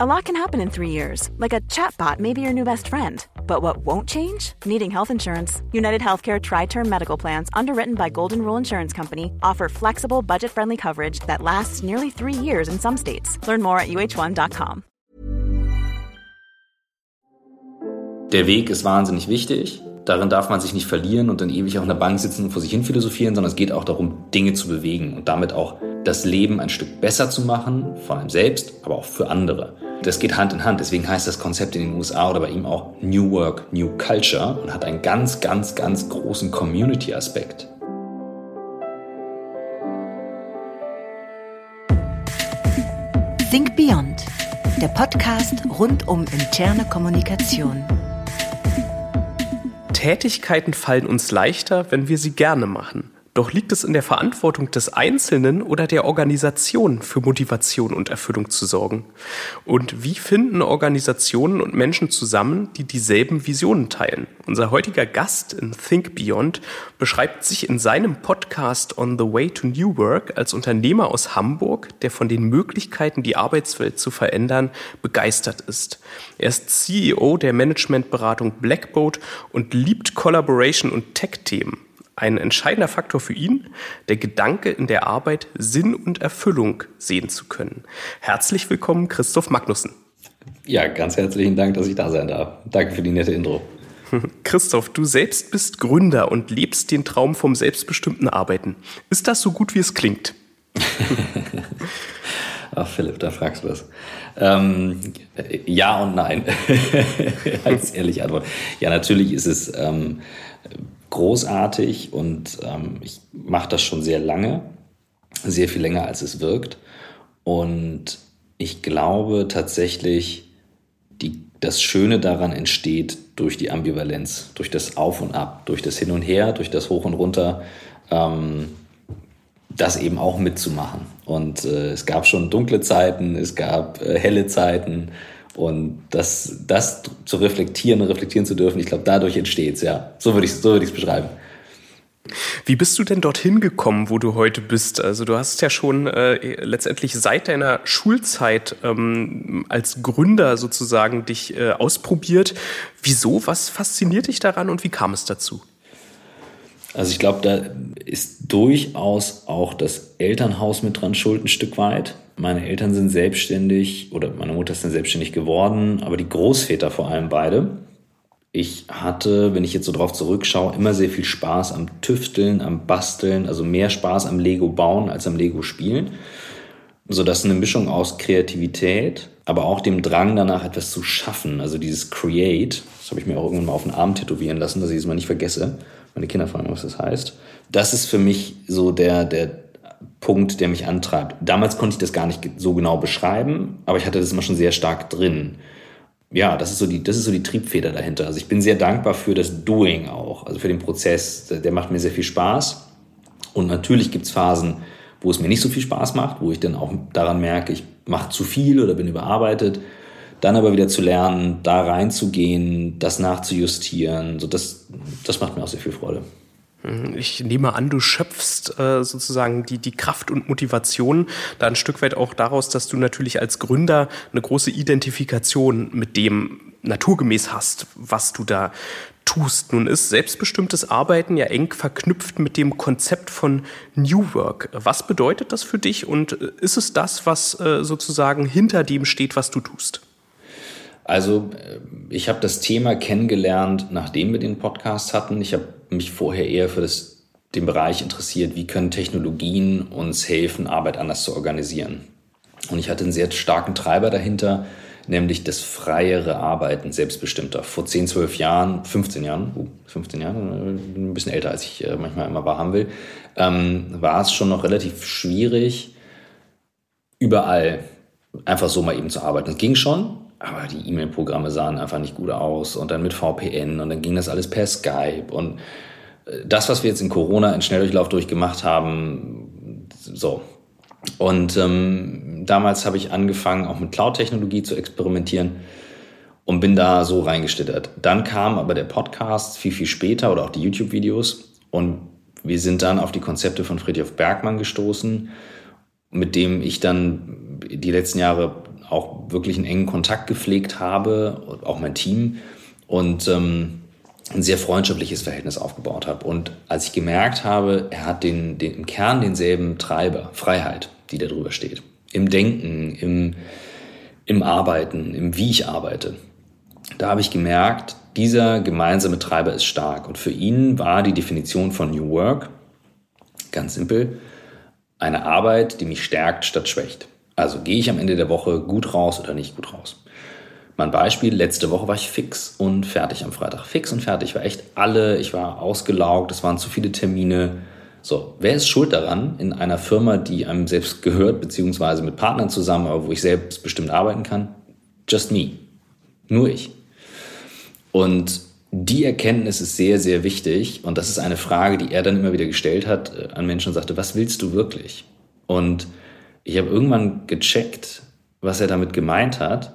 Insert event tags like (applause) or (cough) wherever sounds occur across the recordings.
A lot can happen in three years, like a chatbot may be your new best friend. But what won't change? Needing health insurance. United Healthcare Tri Term Medical Plans, underwritten by Golden Rule Insurance Company, offer flexible, budget friendly coverage that lasts nearly three years in some states. Learn more at uh1.com. Der Weg ist wahnsinnig wichtig. Darin darf man sich nicht verlieren und dann ewig auf einer Bank sitzen und vor sich hin philosophieren, sondern es geht auch darum, Dinge zu bewegen und damit auch das Leben ein Stück besser zu machen, von einem selbst, aber auch für andere. Das geht Hand in Hand. Deswegen heißt das Konzept in den USA oder bei ihm auch New Work, New Culture und hat einen ganz, ganz, ganz großen Community-Aspekt. Think Beyond, der Podcast rund um interne Kommunikation. Tätigkeiten fallen uns leichter, wenn wir sie gerne machen. Doch liegt es in der Verantwortung des Einzelnen oder der Organisation für Motivation und Erfüllung zu sorgen? Und wie finden Organisationen und Menschen zusammen, die dieselben Visionen teilen? Unser heutiger Gast in Think Beyond beschreibt sich in seinem Podcast On the Way to New Work als Unternehmer aus Hamburg, der von den Möglichkeiten, die Arbeitswelt zu verändern, begeistert ist. Er ist CEO der Managementberatung Blackboat und liebt Collaboration und Tech-Themen ein entscheidender Faktor für ihn, der Gedanke in der Arbeit Sinn und Erfüllung sehen zu können. Herzlich willkommen, Christoph Magnussen. Ja, ganz herzlichen Dank, dass ich da sein darf. Danke für die nette Intro. (laughs) Christoph, du selbst bist Gründer und lebst den Traum vom selbstbestimmten Arbeiten. Ist das so gut, wie es klingt? (laughs) Ach, Philipp, da fragst du was. Ähm, ja und nein. (laughs) Als ehrliche Antwort. Ja, natürlich ist es ähm, großartig und ähm, ich mache das schon sehr lange, sehr viel länger als es wirkt. Und ich glaube tatsächlich, die, das Schöne daran entsteht durch die Ambivalenz, durch das Auf und Ab, durch das Hin und Her, durch das Hoch und Runter, ähm, das eben auch mitzumachen. Und äh, es gab schon dunkle Zeiten, es gab äh, helle Zeiten und das, das zu reflektieren und reflektieren zu dürfen, ich glaube, dadurch entsteht es, ja. So würde ich es so würd beschreiben. Wie bist du denn dorthin gekommen, wo du heute bist? Also du hast ja schon äh, letztendlich seit deiner Schulzeit ähm, als Gründer sozusagen dich äh, ausprobiert. Wieso? Was fasziniert dich daran und wie kam es dazu? Also ich glaube, da ist durchaus auch das Elternhaus mit dran schuld, ein Stück weit. Meine Eltern sind selbstständig oder meine Mutter ist dann selbstständig geworden, aber die Großväter vor allem beide. Ich hatte, wenn ich jetzt so drauf zurückschaue, immer sehr viel Spaß am Tüfteln, am Basteln, also mehr Spaß am Lego bauen als am Lego spielen. Sodass eine Mischung aus Kreativität, aber auch dem Drang danach etwas zu schaffen, also dieses Create, das habe ich mir auch irgendwann mal auf den Arm tätowieren lassen, dass ich es mal nicht vergesse. Meine Kinder fragen, was das heißt. Das ist für mich so der, der, Punkt, der mich antreibt. Damals konnte ich das gar nicht so genau beschreiben, aber ich hatte das immer schon sehr stark drin. Ja, das ist so die, das ist so die Triebfeder dahinter. Also ich bin sehr dankbar für das Doing auch, also für den Prozess. Der macht mir sehr viel Spaß. Und natürlich gibt es Phasen, wo es mir nicht so viel Spaß macht, wo ich dann auch daran merke, ich mache zu viel oder bin überarbeitet. Dann aber wieder zu lernen, da reinzugehen, das nachzujustieren, so das, das macht mir auch sehr viel Freude. Ich nehme an, du schöpfst äh, sozusagen die, die Kraft und Motivation da ein Stück weit auch daraus, dass du natürlich als Gründer eine große Identifikation mit dem naturgemäß hast, was du da tust. Nun ist selbstbestimmtes Arbeiten ja eng verknüpft mit dem Konzept von New Work. Was bedeutet das für dich und äh, ist es das, was äh, sozusagen hinter dem steht, was du tust? Also äh, ich habe das Thema kennengelernt, nachdem wir den Podcast hatten. Ich habe mich vorher eher für das, den Bereich interessiert, wie können Technologien uns helfen, Arbeit anders zu organisieren. Und ich hatte einen sehr starken Treiber dahinter, nämlich das freiere Arbeiten, selbstbestimmter. Vor 10, 12 Jahren, 15 Jahren, uh, 15 Jahren, bin ein bisschen älter, als ich äh, manchmal immer wahrhaben will, ähm, war es schon noch relativ schwierig, überall einfach so mal eben zu arbeiten. Es ging schon, aber die E-Mail-Programme sahen einfach nicht gut aus und dann mit VPN und dann ging das alles per Skype und äh, das, was wir jetzt in Corona in Schnelldurchlauf durchgemacht haben, so. Und ähm, damals habe ich angefangen, auch mit Cloud-Technologie zu experimentieren und bin da so reingestittert. Dann kam aber der Podcast viel, viel später oder auch die YouTube-Videos und wir sind dann auf die Konzepte von Friedrich Bergmann gestoßen, mit dem ich dann die letzten Jahre auch wirklich einen engen Kontakt gepflegt habe, auch mein Team und ähm, ein sehr freundschaftliches Verhältnis aufgebaut habe. Und als ich gemerkt habe, er hat den, den, im Kern denselben Treiber, Freiheit, die da drüber steht, im Denken, im, im Arbeiten, im Wie ich arbeite, da habe ich gemerkt, dieser gemeinsame Treiber ist stark. Und für ihn war die Definition von New Work ganz simpel, eine Arbeit, die mich stärkt statt schwächt. Also gehe ich am Ende der Woche gut raus oder nicht gut raus. Mein Beispiel, letzte Woche war ich fix und fertig am Freitag. Fix und fertig, war echt alle, ich war ausgelaugt, es waren zu viele Termine. So, wer ist schuld daran in einer Firma, die einem selbst gehört, beziehungsweise mit Partnern zusammen, aber wo ich selbst bestimmt arbeiten kann? Just me. Nur ich. Und die Erkenntnis ist sehr, sehr wichtig. Und das ist eine Frage, die er dann immer wieder gestellt hat äh, an Menschen und sagte, was willst du wirklich? Und ich habe irgendwann gecheckt, was er damit gemeint hat.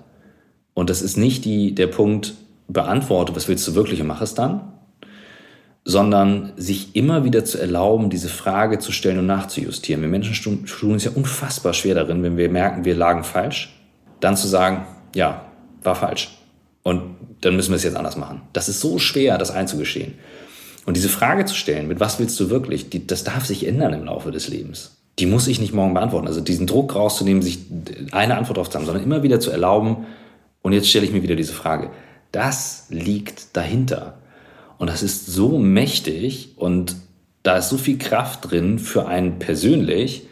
Und das ist nicht die, der Punkt, beantworte, was willst du wirklich und mach es dann, sondern sich immer wieder zu erlauben, diese Frage zu stellen und nachzujustieren. Wir Menschen tun uns ja unfassbar schwer darin, wenn wir merken, wir lagen falsch, dann zu sagen, ja, war falsch. Und dann müssen wir es jetzt anders machen. Das ist so schwer, das einzugestehen. Und diese Frage zu stellen, mit was willst du wirklich, die, das darf sich ändern im Laufe des Lebens. Die muss ich nicht morgen beantworten. Also diesen Druck rauszunehmen, sich eine Antwort drauf zu haben, sondern immer wieder zu erlauben, und jetzt stelle ich mir wieder diese Frage, das liegt dahinter. Und das ist so mächtig und da ist so viel Kraft drin für einen persönlich,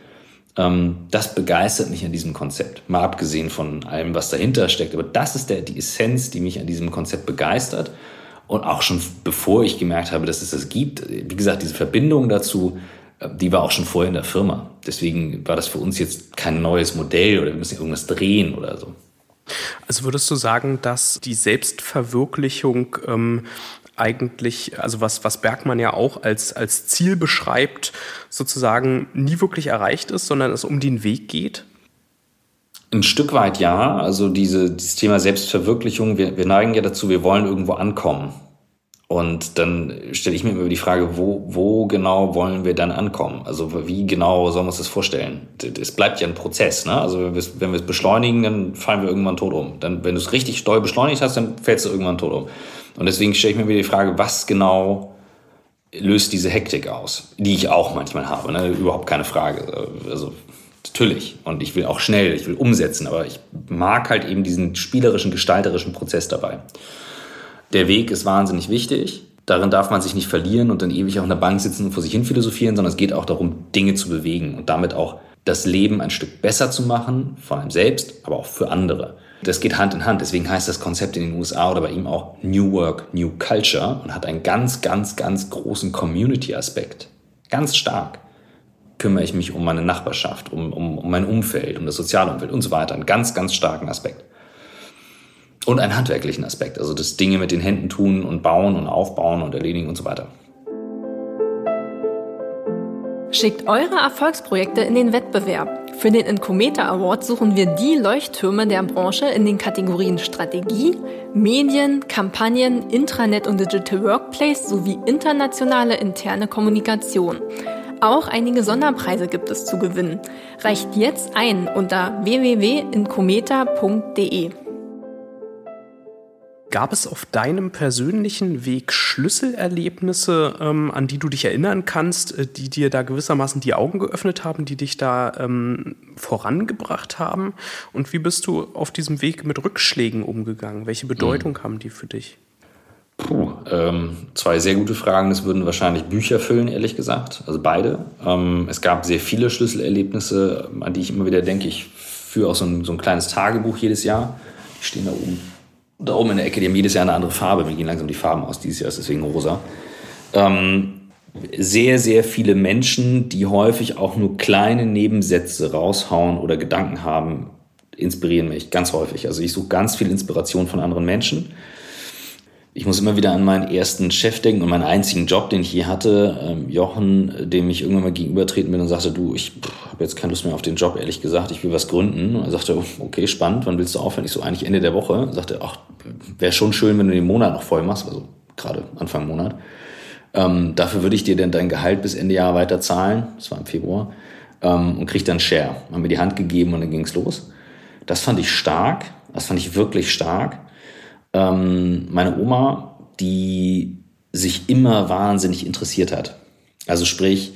ähm, das begeistert mich an diesem Konzept. Mal abgesehen von allem, was dahinter steckt. Aber das ist der, die Essenz, die mich an diesem Konzept begeistert. Und auch schon bevor ich gemerkt habe, dass es das gibt, wie gesagt, diese Verbindung dazu, die war auch schon vorher in der Firma. Deswegen war das für uns jetzt kein neues Modell oder wir müssen irgendwas drehen oder so. Also würdest du sagen, dass die Selbstverwirklichung ähm, eigentlich, also was, was Bergmann ja auch als, als Ziel beschreibt, sozusagen nie wirklich erreicht ist, sondern es um den Weg geht? Ein Stück weit ja. Also diese, dieses Thema Selbstverwirklichung, wir, wir neigen ja dazu, wir wollen irgendwo ankommen. Und dann stelle ich mir immer die Frage, wo, wo genau wollen wir dann ankommen? Also wie genau sollen wir uns das vorstellen? Es bleibt ja ein Prozess. Ne? Also wenn wir es beschleunigen, dann fallen wir irgendwann tot um. Dann, wenn du es richtig doll beschleunigt hast, dann fällst du irgendwann tot um. Und deswegen stelle ich mir wieder die Frage, was genau löst diese Hektik aus, die ich auch manchmal habe. Ne? Überhaupt keine Frage. Also natürlich. Und ich will auch schnell, ich will umsetzen, aber ich mag halt eben diesen spielerischen, gestalterischen Prozess dabei. Der Weg ist wahnsinnig wichtig. Darin darf man sich nicht verlieren und dann ewig auf einer Bank sitzen und vor sich hin philosophieren, sondern es geht auch darum, Dinge zu bewegen und damit auch das Leben ein Stück besser zu machen, von einem selbst, aber auch für andere. Das geht Hand in Hand. Deswegen heißt das Konzept in den USA oder bei ihm auch New Work, New Culture und hat einen ganz, ganz, ganz großen Community-Aspekt. Ganz stark kümmere ich mich um meine Nachbarschaft, um, um, um mein Umfeld, um das soziale Umfeld und so weiter. Einen ganz, ganz starken Aspekt. Und einen handwerklichen Aspekt, also das Dinge mit den Händen tun und bauen und aufbauen und erledigen und so weiter. Schickt eure Erfolgsprojekte in den Wettbewerb. Für den Incometa Award suchen wir die Leuchttürme der Branche in den Kategorien Strategie, Medien, Kampagnen, Intranet und Digital Workplace sowie internationale interne Kommunikation. Auch einige Sonderpreise gibt es zu gewinnen. Reicht jetzt ein unter www.incometa.de. Gab es auf deinem persönlichen Weg Schlüsselerlebnisse, ähm, an die du dich erinnern kannst, äh, die dir da gewissermaßen die Augen geöffnet haben, die dich da ähm, vorangebracht haben? Und wie bist du auf diesem Weg mit Rückschlägen umgegangen? Welche Bedeutung mhm. haben die für dich? Puh, ähm, zwei sehr gute Fragen. Das würden wahrscheinlich Bücher füllen, ehrlich gesagt. Also beide. Ähm, es gab sehr viele Schlüsselerlebnisse, an die ich immer wieder denke. Ich führe auch so ein, so ein kleines Tagebuch jedes Jahr. Die stehen da oben da oben in der Ecke, die haben jedes Jahr eine andere Farbe. Mir gehen langsam die Farben aus. Dieses Jahr ist deswegen rosa. Ähm, sehr, sehr viele Menschen, die häufig auch nur kleine Nebensätze raushauen oder Gedanken haben, inspirieren mich ganz häufig. Also ich suche ganz viel Inspiration von anderen Menschen ich muss immer wieder an meinen ersten Chef denken und meinen einzigen Job, den ich je hatte, ähm, Jochen, dem ich irgendwann mal gegenübertreten bin und sagte, du, ich habe jetzt keine Lust mehr auf den Job, ehrlich gesagt, ich will was gründen. Und er sagte, okay, spannend, wann willst du aufhören? Ich so, eigentlich Ende der Woche. Er sagte, ach, wäre schon schön, wenn du den Monat noch voll machst, also gerade Anfang Monat. Ähm, dafür würde ich dir denn dein Gehalt bis Ende Jahr weiter zahlen, das war im Februar, ähm, und krieg dann Share. Haben mir die Hand gegeben und dann ging's los. Das fand ich stark. Das fand ich wirklich stark. Ähm, meine Oma, die sich immer wahnsinnig interessiert hat. Also sprich,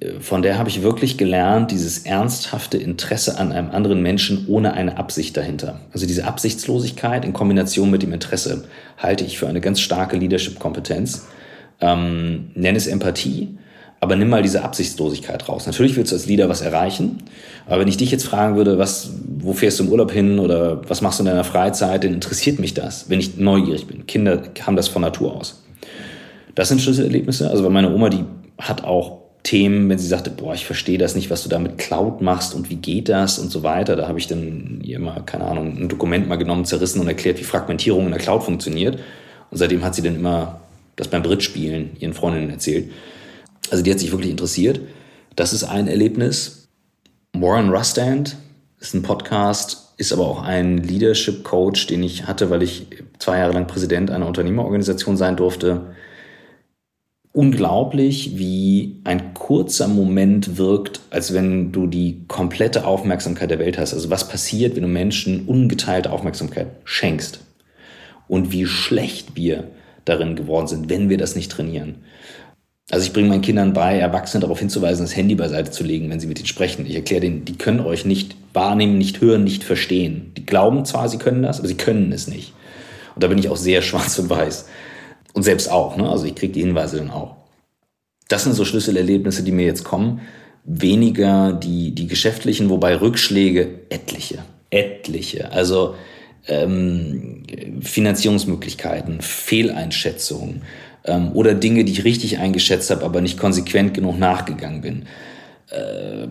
äh, von der habe ich wirklich gelernt, dieses ernsthafte Interesse an einem anderen Menschen ohne eine Absicht dahinter. Also diese Absichtslosigkeit in Kombination mit dem Interesse halte ich für eine ganz starke Leadership-Kompetenz. Ähm, nenn es Empathie, aber nimm mal diese Absichtslosigkeit raus. Natürlich willst du als Leader was erreichen, aber wenn ich dich jetzt fragen würde, was, wo fährst du im Urlaub hin oder was machst du in deiner Freizeit, dann interessiert mich das, wenn ich neugierig bin. Kinder haben das von Natur aus. Das sind Schlüsselerlebnisse. Also bei meiner Oma, die hat auch Themen, wenn sie sagte, boah, ich verstehe das nicht, was du da mit Cloud machst und wie geht das und so weiter. Da habe ich dann ihr mal, keine Ahnung, ein Dokument mal genommen, zerrissen und erklärt, wie Fragmentierung in der Cloud funktioniert. Und seitdem hat sie dann immer das beim Brit-Spielen ihren Freundinnen erzählt. Also die hat sich wirklich interessiert. Das ist ein Erlebnis. Warren Rustand ist ein Podcast, ist aber auch ein Leadership Coach, den ich hatte, weil ich zwei Jahre lang Präsident einer Unternehmerorganisation sein durfte unglaublich, wie ein kurzer Moment wirkt, als wenn du die komplette Aufmerksamkeit der Welt hast. Also was passiert, wenn du Menschen ungeteilte Aufmerksamkeit schenkst? Und wie schlecht wir darin geworden sind, wenn wir das nicht trainieren. Also ich bringe meinen Kindern bei, Erwachsene darauf hinzuweisen, das Handy beiseite zu legen, wenn sie mit ihnen sprechen. Ich erkläre denen, die können euch nicht wahrnehmen, nicht hören, nicht verstehen. Die glauben zwar, sie können das, aber sie können es nicht. Und da bin ich auch sehr (laughs) schwarz und weiß. Und selbst auch, ne? also ich kriege die Hinweise dann auch. Das sind so Schlüsselerlebnisse, die mir jetzt kommen. Weniger die, die geschäftlichen, wobei Rückschläge etliche, etliche. Also ähm, Finanzierungsmöglichkeiten, Fehleinschätzungen ähm, oder Dinge, die ich richtig eingeschätzt habe, aber nicht konsequent genug nachgegangen bin. Äh,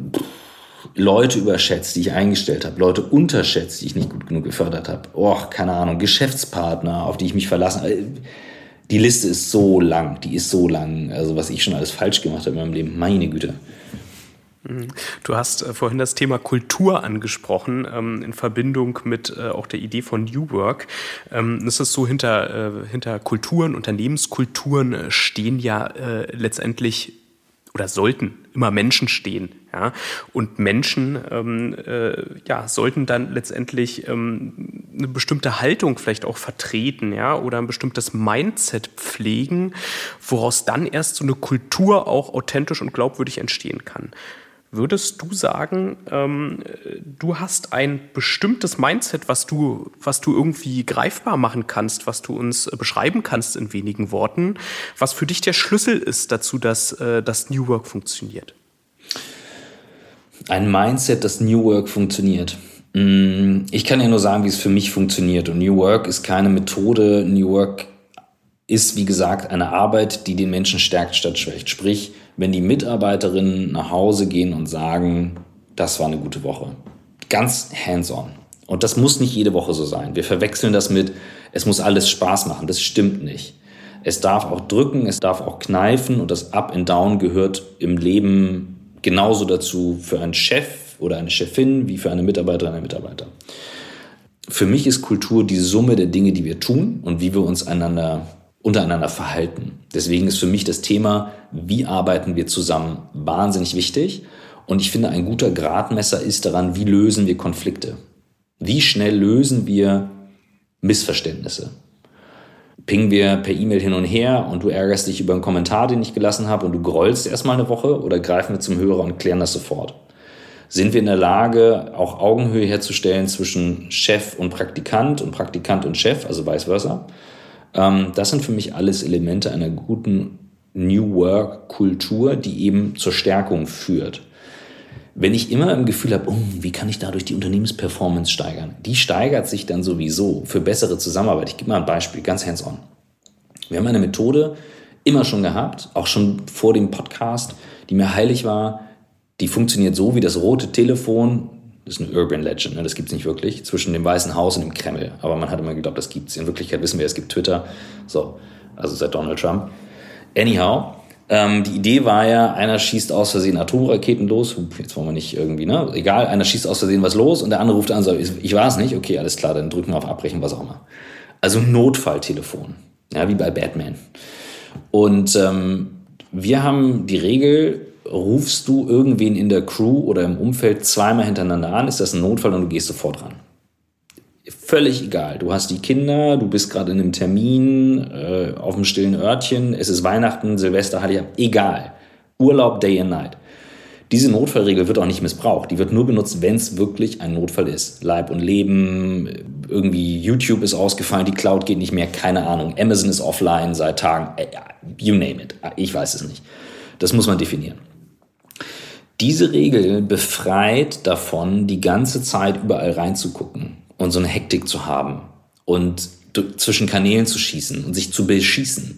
Leute überschätzt, die ich eingestellt habe, Leute unterschätzt, die ich nicht gut genug gefördert habe. Oh, keine Ahnung, Geschäftspartner, auf die ich mich verlassen habe die Liste ist so lang, die ist so lang. Also was ich schon alles falsch gemacht habe in meinem Leben, meine Güte. Mhm. Du hast äh, vorhin das Thema Kultur angesprochen, ähm, in Verbindung mit äh, auch der Idee von New Work. Ähm, es ist so, hinter, äh, hinter Kulturen, Unternehmenskulturen stehen ja letztendlich oder sollten immer Menschen stehen. Ja? Und Menschen ähm, äh, ja, sollten dann letztendlich ähm, eine bestimmte Haltung vielleicht auch vertreten ja? oder ein bestimmtes Mindset pflegen, woraus dann erst so eine Kultur auch authentisch und glaubwürdig entstehen kann. Würdest du sagen, ähm, du hast ein bestimmtes Mindset, was du, was du irgendwie greifbar machen kannst, was du uns äh, beschreiben kannst in wenigen Worten, was für dich der Schlüssel ist dazu, dass äh, das New Work funktioniert? Ein Mindset, das New Work funktioniert. Mm, ich kann ja nur sagen, wie es für mich funktioniert. Und New Work ist keine Methode. New Work ist, wie gesagt, eine Arbeit, die den Menschen stärkt statt schwächt. Sprich, wenn die Mitarbeiterinnen nach Hause gehen und sagen, das war eine gute Woche. Ganz hands-on. Und das muss nicht jede Woche so sein. Wir verwechseln das mit, es muss alles Spaß machen. Das stimmt nicht. Es darf auch drücken, es darf auch kneifen und das Up and Down gehört im Leben genauso dazu für einen Chef oder eine Chefin wie für eine Mitarbeiterin, einen Mitarbeiter. Für mich ist Kultur die Summe der Dinge, die wir tun und wie wir uns einander untereinander verhalten. Deswegen ist für mich das Thema, wie arbeiten wir zusammen, wahnsinnig wichtig. Und ich finde, ein guter Gradmesser ist daran, wie lösen wir Konflikte. Wie schnell lösen wir Missverständnisse? Pingen wir per E-Mail hin und her und du ärgerst dich über einen Kommentar, den ich gelassen habe und du grollst erstmal eine Woche oder greifen wir zum Hörer und klären das sofort? Sind wir in der Lage, auch Augenhöhe herzustellen zwischen Chef und Praktikant und Praktikant und Chef, also vice versa? Ähm, das sind für mich alles Elemente einer guten New Work-Kultur, die eben zur Stärkung führt. Wenn ich immer im Gefühl habe, oh, wie kann ich dadurch die Unternehmensperformance steigern? Die steigert sich dann sowieso für bessere Zusammenarbeit. Ich gebe mal ein Beispiel, ganz hands-on. Wir haben eine Methode immer schon gehabt, auch schon vor dem Podcast, die mir heilig war. Die funktioniert so wie das rote Telefon das ist eine Urban Legend, ne? das gibt es nicht wirklich, zwischen dem Weißen Haus und dem Kreml. Aber man hat immer geglaubt, das gibt es. In Wirklichkeit wissen wir, es gibt Twitter. So, also seit Donald Trump. Anyhow, ähm, die Idee war ja, einer schießt aus Versehen Atomraketen los. Jetzt wollen wir nicht irgendwie, ne? Egal, einer schießt aus Versehen was los und der andere ruft an sagt, ich war es nicht. Okay, alles klar, dann drücken wir auf Abbrechen, was auch immer. Also Notfalltelefon. Ja, wie bei Batman. Und ähm, wir haben die Regel, rufst du irgendwen in der Crew oder im Umfeld zweimal hintereinander an, ist das ein Notfall und du gehst sofort ran. Völlig egal. Du hast die Kinder, du bist gerade in einem Termin, äh, auf einem stillen Örtchen, es ist Weihnachten, Silvester, Heiligabend, egal. Urlaub, Day and Night. Diese Notfallregel wird auch nicht missbraucht. Die wird nur benutzt, wenn es wirklich ein Notfall ist. Leib und Leben, irgendwie YouTube ist ausgefallen, die Cloud geht nicht mehr, keine Ahnung. Amazon ist offline seit Tagen. Äh, you name it. Ich weiß es nicht. Das muss man definieren. Diese Regel befreit davon, die ganze Zeit überall reinzugucken und so eine Hektik zu haben und zwischen Kanälen zu schießen und sich zu beschießen.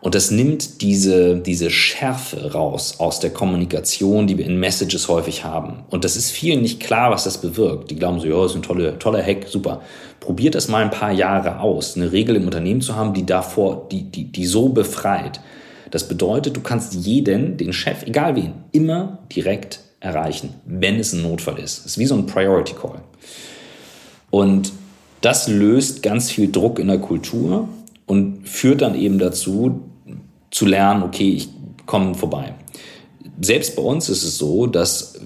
Und das nimmt diese, diese Schärfe raus aus der Kommunikation, die wir in Messages häufig haben. Und das ist vielen nicht klar, was das bewirkt. Die glauben so, ja, ist ein toller, toller Hack, super. Probiert das mal ein paar Jahre aus, eine Regel im Unternehmen zu haben, die davor, die, die, die so befreit. Das bedeutet, du kannst jeden, den Chef, egal wen, immer direkt erreichen, wenn es ein Notfall ist. Das ist wie so ein Priority Call. Und das löst ganz viel Druck in der Kultur und führt dann eben dazu, zu lernen, okay, ich komme vorbei. Selbst bei uns ist es so, dass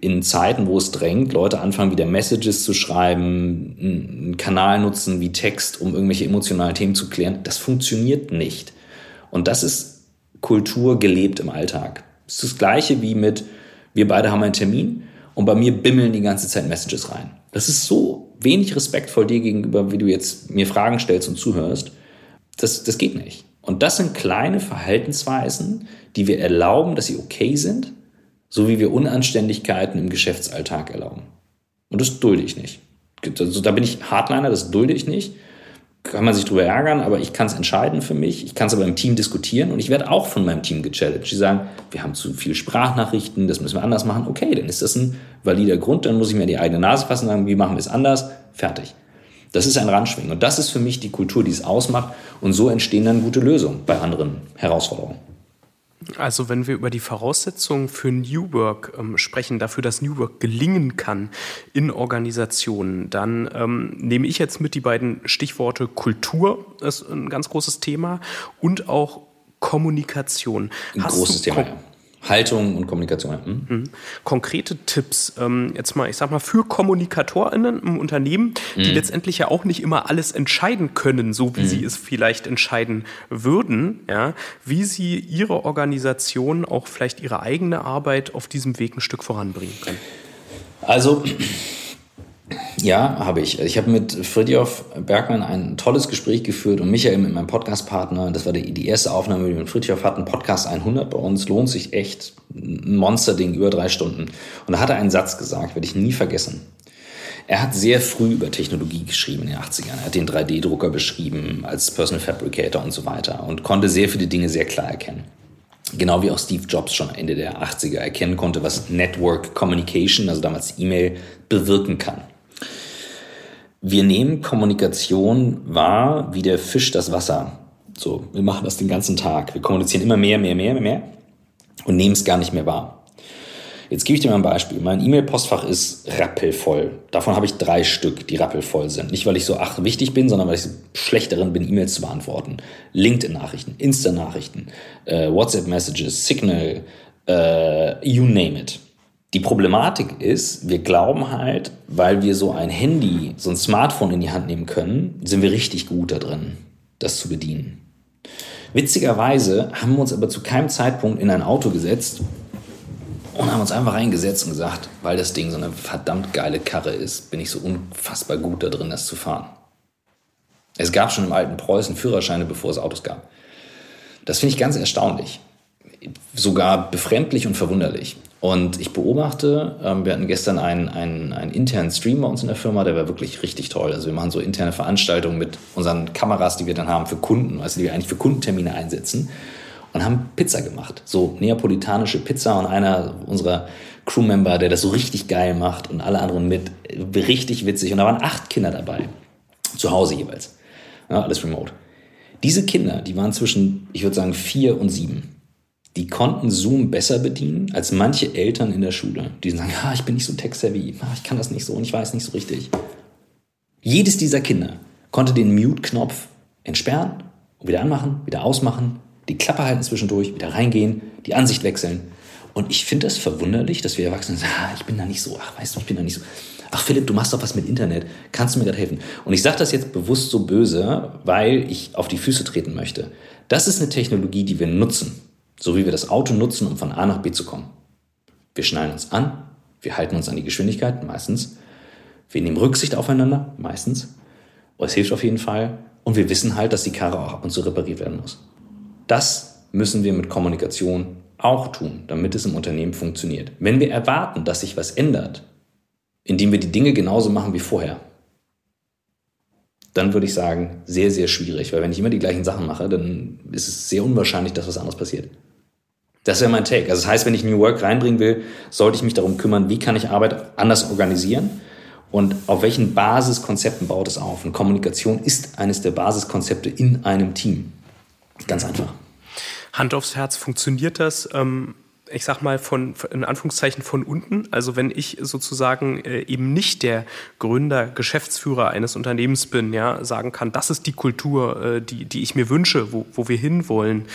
in Zeiten, wo es drängt, Leute anfangen, wieder Messages zu schreiben, einen Kanal nutzen wie Text, um irgendwelche emotionalen Themen zu klären. Das funktioniert nicht. Und das ist Kultur gelebt im Alltag. Es ist das Gleiche wie mit, wir beide haben einen Termin und bei mir bimmeln die ganze Zeit Messages rein. Das ist so wenig respektvoll dir gegenüber, wie du jetzt mir Fragen stellst und zuhörst. Das, das geht nicht. Und das sind kleine Verhaltensweisen, die wir erlauben, dass sie okay sind, so wie wir Unanständigkeiten im Geschäftsalltag erlauben. Und das dulde ich nicht. Also da bin ich Hardliner, das dulde ich nicht. Kann man sich drüber ärgern, aber ich kann es entscheiden für mich. Ich kann es aber im Team diskutieren und ich werde auch von meinem Team gechallenged. Die sagen, wir haben zu viele Sprachnachrichten, das müssen wir anders machen. Okay, dann ist das ein valider Grund, dann muss ich mir die eigene Nase fassen und sagen, wie machen wir es anders? Fertig. Das ist ein Randschwingen. Und das ist für mich die Kultur, die es ausmacht. Und so entstehen dann gute Lösungen bei anderen Herausforderungen. Also wenn wir über die Voraussetzungen für New Work ähm, sprechen, dafür, dass New Work gelingen kann in Organisationen, dann ähm, nehme ich jetzt mit die beiden Stichworte Kultur ist ein ganz großes Thema und auch Kommunikation. Ein Hast großes Thema, ja. Haltung und Kommunikation. Hm? Mhm. Konkrete Tipps, ähm, jetzt mal, ich sag mal, für KommunikatorInnen im Unternehmen, die mhm. letztendlich ja auch nicht immer alles entscheiden können, so wie mhm. sie es vielleicht entscheiden würden, ja, wie sie ihre Organisation, auch vielleicht ihre eigene Arbeit auf diesem Weg ein Stück voranbringen können. Also, ja, habe ich. Ich habe mit Fridjof Bergmann ein tolles Gespräch geführt und Michael mit meinem Podcastpartner. Das war die, die erste Aufnahme, die wir mit Fridjof hatten. Podcast 100 bei uns. Lohnt sich echt. Ein Monsterding, über drei Stunden. Und da hat er einen Satz gesagt, werde ich nie vergessen. Er hat sehr früh über Technologie geschrieben in den 80ern. Er hat den 3D-Drucker beschrieben als Personal Fabricator und so weiter und konnte sehr viele Dinge sehr klar erkennen. Genau wie auch Steve Jobs schon Ende der 80er erkennen konnte, was Network Communication, also damals E-Mail, bewirken kann. Wir nehmen Kommunikation wahr wie der Fisch das Wasser. So, wir machen das den ganzen Tag. Wir kommunizieren immer mehr, mehr, mehr, mehr, und nehmen es gar nicht mehr wahr. Jetzt gebe ich dir mal ein Beispiel. Mein E-Mail-Postfach ist rappelvoll. Davon habe ich drei Stück, die rappelvoll sind. Nicht, weil ich so ach wichtig bin, sondern weil ich schlecht darin bin, E-Mails zu beantworten. LinkedIn-Nachrichten, Insta-Nachrichten, äh, WhatsApp-Messages, Signal, äh, you name it. Die Problematik ist, wir glauben halt, weil wir so ein Handy, so ein Smartphone in die Hand nehmen können, sind wir richtig gut da drin, das zu bedienen. Witzigerweise haben wir uns aber zu keinem Zeitpunkt in ein Auto gesetzt und haben uns einfach reingesetzt und gesagt, weil das Ding so eine verdammt geile Karre ist, bin ich so unfassbar gut da drin, das zu fahren. Es gab schon im alten Preußen Führerscheine, bevor es Autos gab. Das finde ich ganz erstaunlich. Sogar befremdlich und verwunderlich. Und ich beobachte, ähm, wir hatten gestern einen, einen, einen internen Stream bei uns in der Firma, der war wirklich richtig toll. Also wir machen so interne Veranstaltungen mit unseren Kameras, die wir dann haben für Kunden, also die wir eigentlich für Kundentermine einsetzen und haben Pizza gemacht. So neapolitanische Pizza und einer unserer Crewmember, der das so richtig geil macht und alle anderen mit, richtig witzig. Und da waren acht Kinder dabei, zu Hause jeweils. Ja, alles remote. Diese Kinder, die waren zwischen, ich würde sagen, vier und sieben die konnten Zoom besser bedienen als manche Eltern in der Schule. Die sagen, ja, ich bin nicht so tech-savvy, ich kann das nicht so und ich weiß nicht so richtig. Jedes dieser Kinder konnte den Mute-Knopf entsperren und wieder anmachen, wieder ausmachen, die Klappe halten zwischendurch, wieder reingehen, die Ansicht wechseln. Und ich finde das verwunderlich, dass wir Erwachsene sagen, ah, ich bin da nicht so, ach weißt du, ich bin da nicht so. Ach Philipp, du machst doch was mit Internet, kannst du mir gerade helfen? Und ich sage das jetzt bewusst so böse, weil ich auf die Füße treten möchte. Das ist eine Technologie, die wir nutzen, so wie wir das Auto nutzen, um von A nach B zu kommen. Wir schnallen uns an, wir halten uns an die Geschwindigkeit, meistens. Wir nehmen Rücksicht aufeinander, meistens. Oh, es hilft auf jeden Fall. Und wir wissen halt, dass die Karre auch ab und zu repariert werden muss. Das müssen wir mit Kommunikation auch tun, damit es im Unternehmen funktioniert. Wenn wir erwarten, dass sich was ändert, indem wir die Dinge genauso machen wie vorher, dann würde ich sagen, sehr, sehr schwierig. Weil wenn ich immer die gleichen Sachen mache, dann ist es sehr unwahrscheinlich, dass was anderes passiert. Das wäre mein Take. Also das heißt, wenn ich New Work reinbringen will, sollte ich mich darum kümmern, wie kann ich Arbeit anders organisieren und auf welchen Basiskonzepten baut es auf. Und Kommunikation ist eines der Basiskonzepte in einem Team. Ganz einfach. Hand aufs Herz, funktioniert das? Ähm ich sag mal, von, in Anführungszeichen von unten. Also wenn ich sozusagen äh, eben nicht der Gründer, Geschäftsführer eines Unternehmens bin, ja, sagen kann, das ist die Kultur, äh, die, die ich mir wünsche, wo, wo wir hinwollen.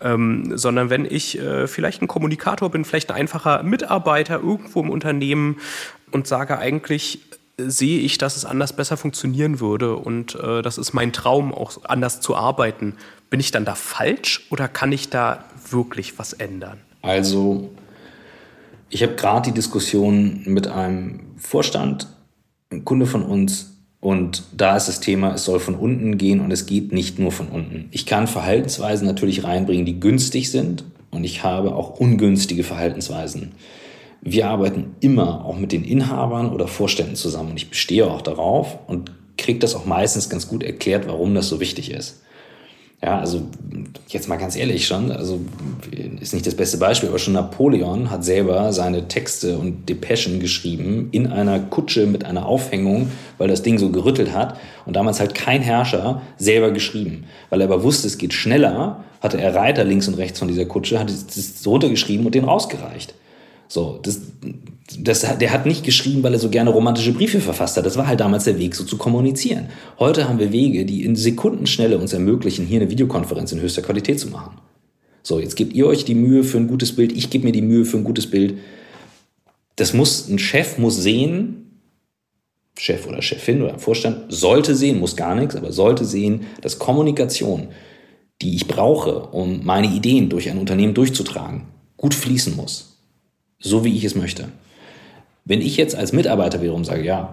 Ähm, sondern wenn ich äh, vielleicht ein Kommunikator bin, vielleicht ein einfacher Mitarbeiter irgendwo im Unternehmen und sage eigentlich, sehe ich, dass es anders besser funktionieren würde und äh, das ist mein Traum, auch anders zu arbeiten. Bin ich dann da falsch oder kann ich da wirklich was ändern? Also, ich habe gerade die Diskussion mit einem Vorstand, ein Kunde von uns, und da ist das Thema, es soll von unten gehen und es geht nicht nur von unten. Ich kann Verhaltensweisen natürlich reinbringen, die günstig sind und ich habe auch ungünstige Verhaltensweisen. Wir arbeiten immer auch mit den Inhabern oder Vorständen zusammen und ich bestehe auch darauf und kriege das auch meistens ganz gut erklärt, warum das so wichtig ist. Ja, also jetzt mal ganz ehrlich schon, also ist nicht das beste Beispiel, aber schon Napoleon hat selber seine Texte und Depeschen geschrieben in einer Kutsche mit einer Aufhängung, weil das Ding so gerüttelt hat und damals halt kein Herrscher selber geschrieben, weil er aber wusste, es geht schneller, hatte er Reiter links und rechts von dieser Kutsche, hat es runtergeschrieben und den rausgereicht. So, das, das, der hat nicht geschrieben, weil er so gerne romantische Briefe verfasst hat. Das war halt damals der Weg, so zu kommunizieren. Heute haben wir Wege, die in Sekundenschnelle uns ermöglichen, hier eine Videokonferenz in höchster Qualität zu machen. So, jetzt gebt ihr euch die Mühe für ein gutes Bild, ich gebe mir die Mühe für ein gutes Bild. Das muss, ein Chef muss sehen, Chef oder Chefin oder Vorstand sollte sehen, muss gar nichts, aber sollte sehen, dass Kommunikation, die ich brauche, um meine Ideen durch ein Unternehmen durchzutragen, gut fließen muss so wie ich es möchte. Wenn ich jetzt als Mitarbeiter wiederum sage, ja,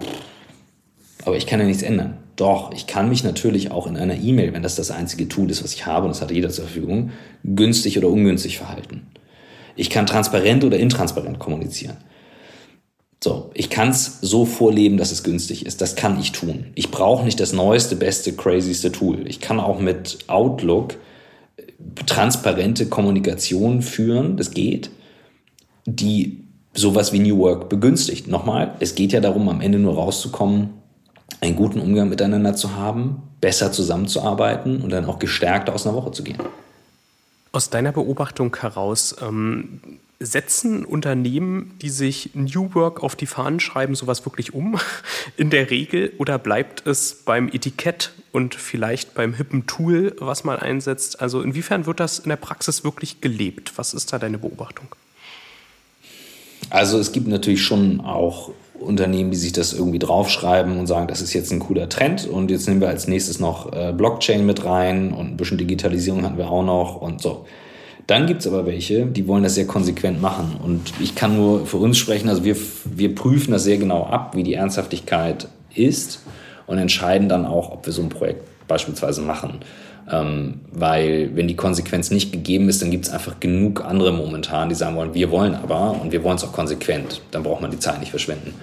aber ich kann ja nichts ändern. Doch, ich kann mich natürlich auch in einer E-Mail, wenn das das einzige Tool ist, was ich habe, und das hat jeder zur Verfügung, günstig oder ungünstig verhalten. Ich kann transparent oder intransparent kommunizieren. So, ich kann es so vorleben, dass es günstig ist. Das kann ich tun. Ich brauche nicht das neueste, beste, crazyste Tool. Ich kann auch mit Outlook transparente Kommunikation führen. Das geht die sowas wie New Work begünstigt. Nochmal, es geht ja darum, am Ende nur rauszukommen, einen guten Umgang miteinander zu haben, besser zusammenzuarbeiten und dann auch gestärkt aus einer Woche zu gehen. Aus deiner Beobachtung heraus, ähm, setzen Unternehmen, die sich New Work auf die Fahnen schreiben, sowas wirklich um (laughs) in der Regel oder bleibt es beim Etikett und vielleicht beim hippen Tool, was man einsetzt? Also inwiefern wird das in der Praxis wirklich gelebt? Was ist da deine Beobachtung? Also es gibt natürlich schon auch Unternehmen, die sich das irgendwie draufschreiben und sagen, das ist jetzt ein cooler Trend und jetzt nehmen wir als nächstes noch äh, Blockchain mit rein und ein bisschen Digitalisierung hatten wir auch noch und so. Dann gibt's aber welche, die wollen das sehr konsequent machen. Und ich kann nur für uns sprechen, also wir, wir prüfen das sehr genau ab, wie die Ernsthaftigkeit ist und entscheiden dann auch, ob wir so ein Projekt beispielsweise machen. Ähm, weil wenn die Konsequenz nicht gegeben ist, dann gibt es einfach genug andere momentan, die sagen wollen, wir wollen aber und wir wollen es auch konsequent. Dann braucht man die Zeit nicht verschwenden.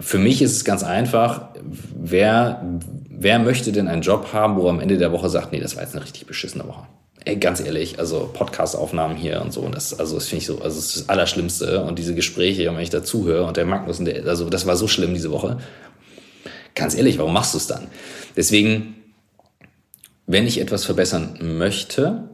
Für mich ist es ganz einfach, wer, wer möchte denn einen Job haben, wo er am Ende der Woche sagt, nee, das war jetzt eine richtig beschissene Woche. Ey, ganz ehrlich, also Podcast-Aufnahmen hier und so, und das, also das finde ich so, also das, ist das Allerschlimmste und diese Gespräche, wenn ich dazuhöre und der Magnus, und der, also das war so schlimm diese Woche. Ganz ehrlich, warum machst du es dann? Deswegen, wenn ich etwas verbessern möchte,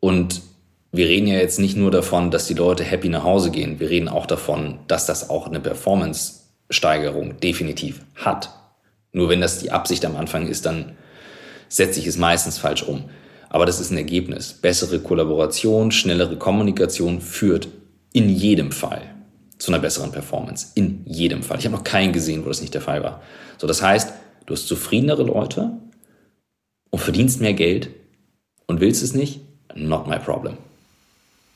und wir reden ja jetzt nicht nur davon, dass die Leute happy nach Hause gehen, wir reden auch davon, dass das auch eine Performance-Steigerung definitiv hat. Nur wenn das die Absicht am Anfang ist, dann setze ich es meistens falsch um. Aber das ist ein Ergebnis. Bessere Kollaboration, schnellere Kommunikation führt in jedem Fall zu einer besseren Performance. In jedem Fall. Ich habe noch keinen gesehen, wo das nicht der Fall war. So, das heißt, du hast zufriedenere Leute und verdienst mehr Geld und willst es nicht, not my problem.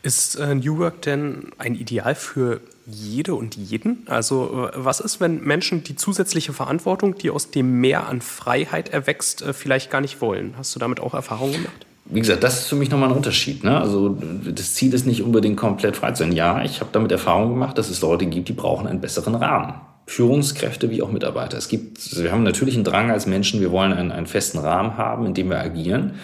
Ist äh, New Work denn ein Ideal für jede und jeden? Also äh, was ist, wenn Menschen die zusätzliche Verantwortung, die aus dem Mehr an Freiheit erwächst, äh, vielleicht gar nicht wollen? Hast du damit auch Erfahrungen gemacht? Wie gesagt, das ist für mich nochmal ein Unterschied. Ne? Also das Ziel ist nicht unbedingt komplett frei zu sein. Ja, ich habe damit Erfahrung gemacht, dass es Leute gibt, die brauchen einen besseren Rahmen. Führungskräfte wie auch Mitarbeiter. Es gibt, wir haben natürlich einen Drang als Menschen, wir wollen einen, einen festen Rahmen haben, in dem wir agieren.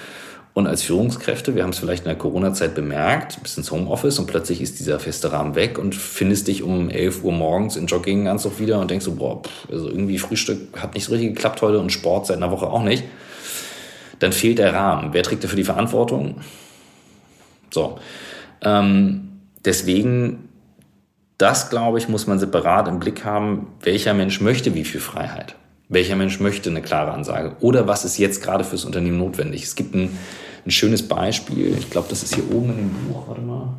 Und als Führungskräfte, wir haben es vielleicht in der Corona-Zeit bemerkt, bist ins Homeoffice und plötzlich ist dieser feste Rahmen weg und findest dich um 11 Uhr morgens in Jogginganzug wieder und denkst so, boah, pff, also irgendwie Frühstück hat nicht so richtig geklappt heute und Sport seit einer Woche auch nicht. Dann fehlt der Rahmen. Wer trägt dafür die Verantwortung? So. Ähm, deswegen, das glaube ich, muss man separat im Blick haben, welcher Mensch möchte wie viel Freiheit. Welcher Mensch möchte eine klare Ansage? Oder was ist jetzt gerade fürs Unternehmen notwendig? Es gibt ein, ein schönes Beispiel. Ich glaube, das ist hier oben in dem Buch. Warte mal.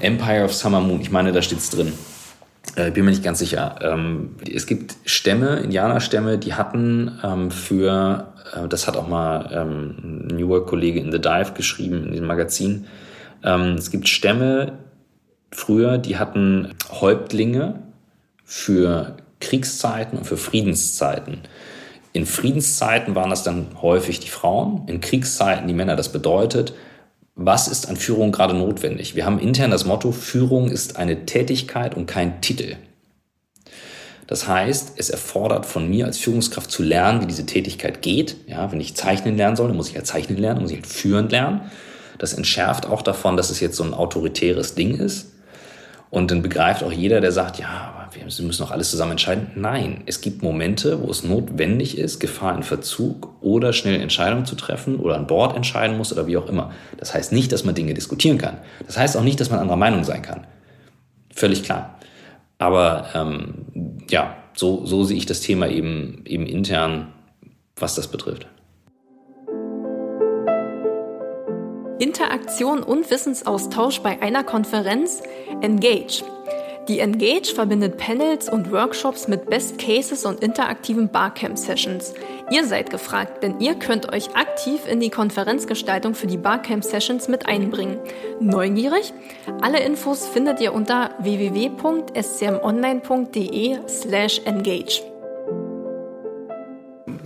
Empire of Summer Moon. Ich meine, da steht es drin. Äh, bin mir nicht ganz sicher. Ähm, es gibt Stämme, Indianerstämme, die hatten ähm, für, äh, das hat auch mal ähm, ein New York-Kollege in The Dive geschrieben, in diesem Magazin. Ähm, es gibt Stämme früher, die hatten Häuptlinge für Kriegszeiten und für Friedenszeiten. In Friedenszeiten waren das dann häufig die Frauen, in Kriegszeiten die Männer. Das bedeutet, was ist an Führung gerade notwendig? Wir haben intern das Motto, Führung ist eine Tätigkeit und kein Titel. Das heißt, es erfordert von mir als Führungskraft zu lernen, wie diese Tätigkeit geht. Ja, wenn ich zeichnen lernen soll, dann muss ich halt zeichnen lernen, muss ich halt führen lernen. Das entschärft auch davon, dass es jetzt so ein autoritäres Ding ist. Und dann begreift auch jeder, der sagt, ja, wir müssen doch alles zusammen entscheiden. Nein, es gibt Momente, wo es notwendig ist, Gefahr in Verzug oder schnell Entscheidungen zu treffen oder an Bord entscheiden muss oder wie auch immer. Das heißt nicht, dass man Dinge diskutieren kann. Das heißt auch nicht, dass man anderer Meinung sein kann. Völlig klar. Aber ähm, ja, so, so sehe ich das Thema eben, eben intern, was das betrifft. Interaktion und Wissensaustausch bei einer Konferenz Engage. Die Engage verbindet Panels und Workshops mit Best Cases und interaktiven Barcamp-Sessions. Ihr seid gefragt, denn ihr könnt euch aktiv in die Konferenzgestaltung für die Barcamp-Sessions mit einbringen. Neugierig? Alle Infos findet ihr unter www.scmonline.de slash engage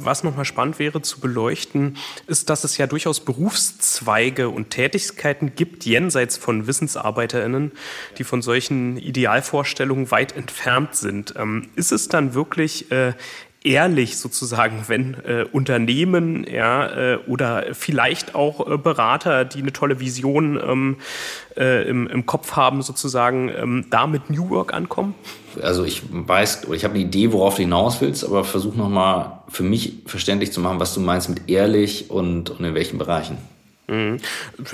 was nochmal spannend wäre zu beleuchten, ist, dass es ja durchaus Berufszweige und Tätigkeiten gibt, jenseits von WissensarbeiterInnen, die von solchen Idealvorstellungen weit entfernt sind. Ähm, ist es dann wirklich äh, ehrlich sozusagen, (laughs) wenn äh, Unternehmen ja, äh, oder vielleicht auch äh, Berater, die eine tolle Vision ähm, äh, im, im Kopf haben, sozusagen ähm, da mit New Work ankommen? Also ich weiß, ich habe eine Idee, worauf du hinaus willst, aber versuch nochmal für mich verständlich zu machen, was du meinst mit ehrlich und, und in welchen Bereichen. Mhm.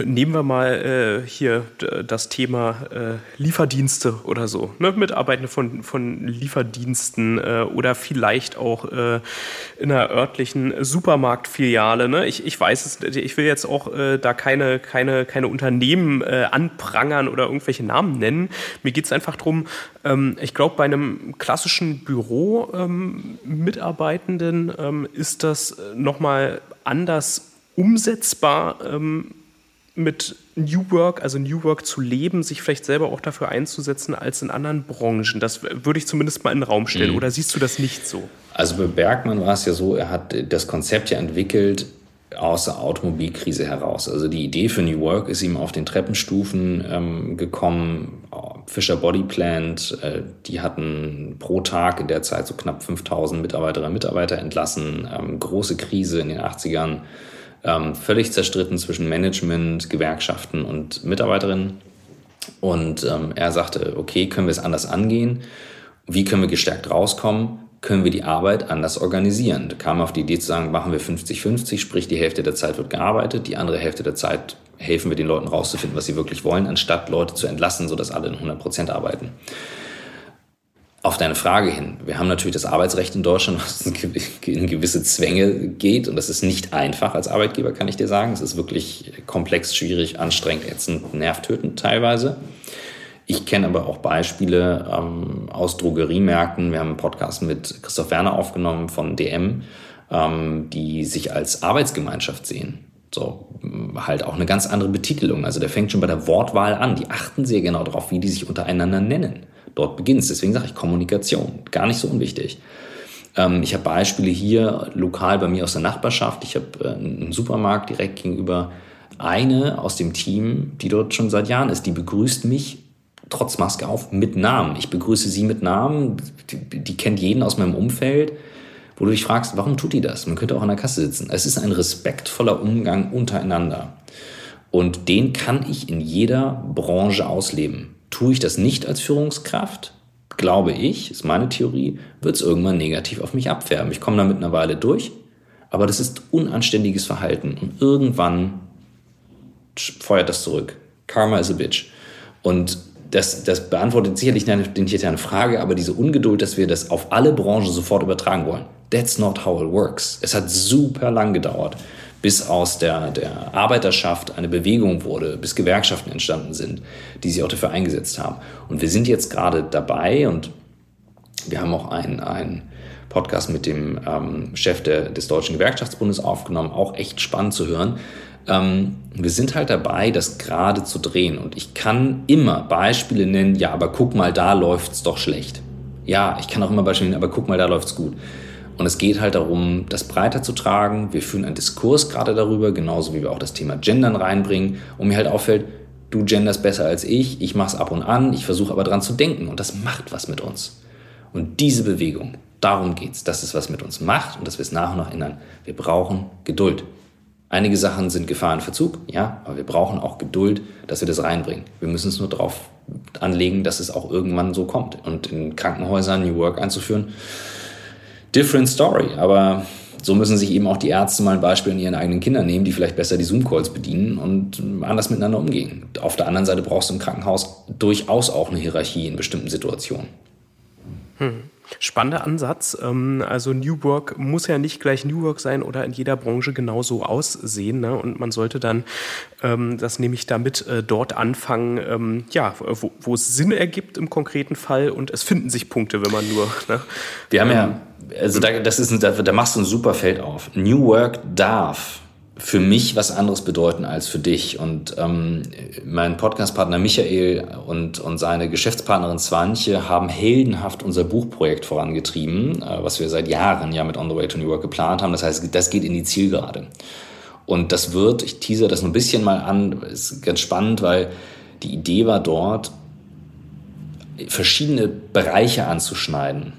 Nehmen wir mal äh, hier das Thema äh, Lieferdienste oder so. Ne? Mitarbeitende von, von Lieferdiensten äh, oder vielleicht auch äh, in einer örtlichen Supermarktfiliale. Ne? Ich, ich weiß es, ich will jetzt auch äh, da keine, keine, keine Unternehmen äh, anprangern oder irgendwelche Namen nennen. Mir geht es einfach darum, ähm, ich glaube, bei einem klassischen Büro ähm, Mitarbeitenden ähm, ist das nochmal anders umsetzbar ähm, mit New Work, also New Work zu leben, sich vielleicht selber auch dafür einzusetzen als in anderen Branchen? Das würde ich zumindest mal in den Raum stellen. Mhm. Oder siehst du das nicht so? Also bei Bergmann war es ja so, er hat das Konzept ja entwickelt aus der Automobilkrise heraus. Also die Idee für New Work ist ihm auf den Treppenstufen ähm, gekommen. Fischer Body Plant, äh, die hatten pro Tag in der Zeit so knapp 5000 Mitarbeiterinnen und Mitarbeiter entlassen. Ähm, große Krise in den 80ern ähm, völlig zerstritten zwischen Management, Gewerkschaften und Mitarbeiterinnen. Und ähm, er sagte, okay, können wir es anders angehen? Wie können wir gestärkt rauskommen? Können wir die Arbeit anders organisieren? Da kam auf die Idee zu sagen, machen wir 50-50, sprich die Hälfte der Zeit wird gearbeitet, die andere Hälfte der Zeit helfen wir den Leuten rauszufinden, was sie wirklich wollen, anstatt Leute zu entlassen, sodass alle in 100 Prozent arbeiten. Auf deine Frage hin. Wir haben natürlich das Arbeitsrecht in Deutschland, was in gewisse Zwänge geht. Und das ist nicht einfach als Arbeitgeber, kann ich dir sagen. Es ist wirklich komplex, schwierig, anstrengend, ätzend, nervtötend teilweise. Ich kenne aber auch Beispiele ähm, aus Drogeriemärkten. Wir haben einen Podcast mit Christoph Werner aufgenommen von DM, ähm, die sich als Arbeitsgemeinschaft sehen. So, halt auch eine ganz andere Betitelung. Also der fängt schon bei der Wortwahl an. Die achten sehr genau darauf, wie die sich untereinander nennen dort beginnst. Deswegen sage ich Kommunikation, gar nicht so unwichtig. Ähm, ich habe Beispiele hier lokal bei mir aus der Nachbarschaft. Ich habe äh, einen Supermarkt direkt gegenüber. Eine aus dem Team, die dort schon seit Jahren ist, die begrüßt mich trotz Maske auf mit Namen. Ich begrüße sie mit Namen. Die, die kennt jeden aus meinem Umfeld wo du dich fragst, warum tut die das? Man könnte auch an der Kasse sitzen. Es ist ein respektvoller Umgang untereinander. Und den kann ich in jeder Branche ausleben. Tue ich das nicht als Führungskraft, glaube ich, ist meine Theorie, wird es irgendwann negativ auf mich abfärben. Ich komme damit eine Weile durch, aber das ist unanständiges Verhalten und irgendwann feuert das zurück. Karma is a bitch. Und das, das beantwortet sicherlich nicht eine Frage, aber diese Ungeduld, dass wir das auf alle Branchen sofort übertragen wollen, that's not how it works. Es hat super lang gedauert bis aus der, der Arbeiterschaft eine Bewegung wurde, bis Gewerkschaften entstanden sind, die sich auch dafür eingesetzt haben. Und wir sind jetzt gerade dabei und wir haben auch einen, einen Podcast mit dem ähm, Chef der, des Deutschen Gewerkschaftsbundes aufgenommen, auch echt spannend zu hören. Ähm, wir sind halt dabei, das gerade zu drehen. Und ich kann immer Beispiele nennen, ja, aber guck mal, da läuft's doch schlecht. Ja, ich kann auch immer Beispiele nennen, aber guck mal, da läuft's gut. Und es geht halt darum, das breiter zu tragen. Wir führen einen Diskurs gerade darüber, genauso wie wir auch das Thema Gendern reinbringen. Und mir halt auffällt, du genders besser als ich, ich mach's ab und an, ich versuche aber dran zu denken und das macht was mit uns. Und diese Bewegung, darum geht's, dass es was mit uns macht und dass wir es nach und nach ändern. Wir brauchen Geduld. Einige Sachen sind Gefahr in Verzug, ja, aber wir brauchen auch Geduld, dass wir das reinbringen. Wir müssen es nur darauf anlegen, dass es auch irgendwann so kommt. Und in Krankenhäusern New Work einzuführen, different story. Aber so müssen sich eben auch die Ärzte mal ein Beispiel an ihren eigenen Kindern nehmen, die vielleicht besser die Zoom-Calls bedienen und anders miteinander umgehen. Auf der anderen Seite brauchst du im Krankenhaus durchaus auch eine Hierarchie in bestimmten Situationen. Hm. Spannender Ansatz. Ähm, also New Work muss ja nicht gleich New Work sein oder in jeder Branche genauso aussehen. Ne? Und man sollte dann, ähm, das nehme ich damit, äh, dort anfangen, ähm, ja, wo, wo, es Sinn ergibt im konkreten Fall und es finden sich Punkte, wenn man nur. Ne? Wir haben ja, also da, das ist, da, da machst du ein super Feld auf. New Work darf für mich was anderes bedeuten als für dich. Und ähm, mein Podcastpartner Michael und, und seine Geschäftspartnerin Swantje haben heldenhaft unser Buchprojekt vorangetrieben, äh, was wir seit Jahren ja mit On the Way to New York geplant haben. Das heißt, das geht in die Zielgerade. Und das wird, ich teaser das ein bisschen mal an, ist ganz spannend, weil die Idee war dort, verschiedene Bereiche anzuschneiden.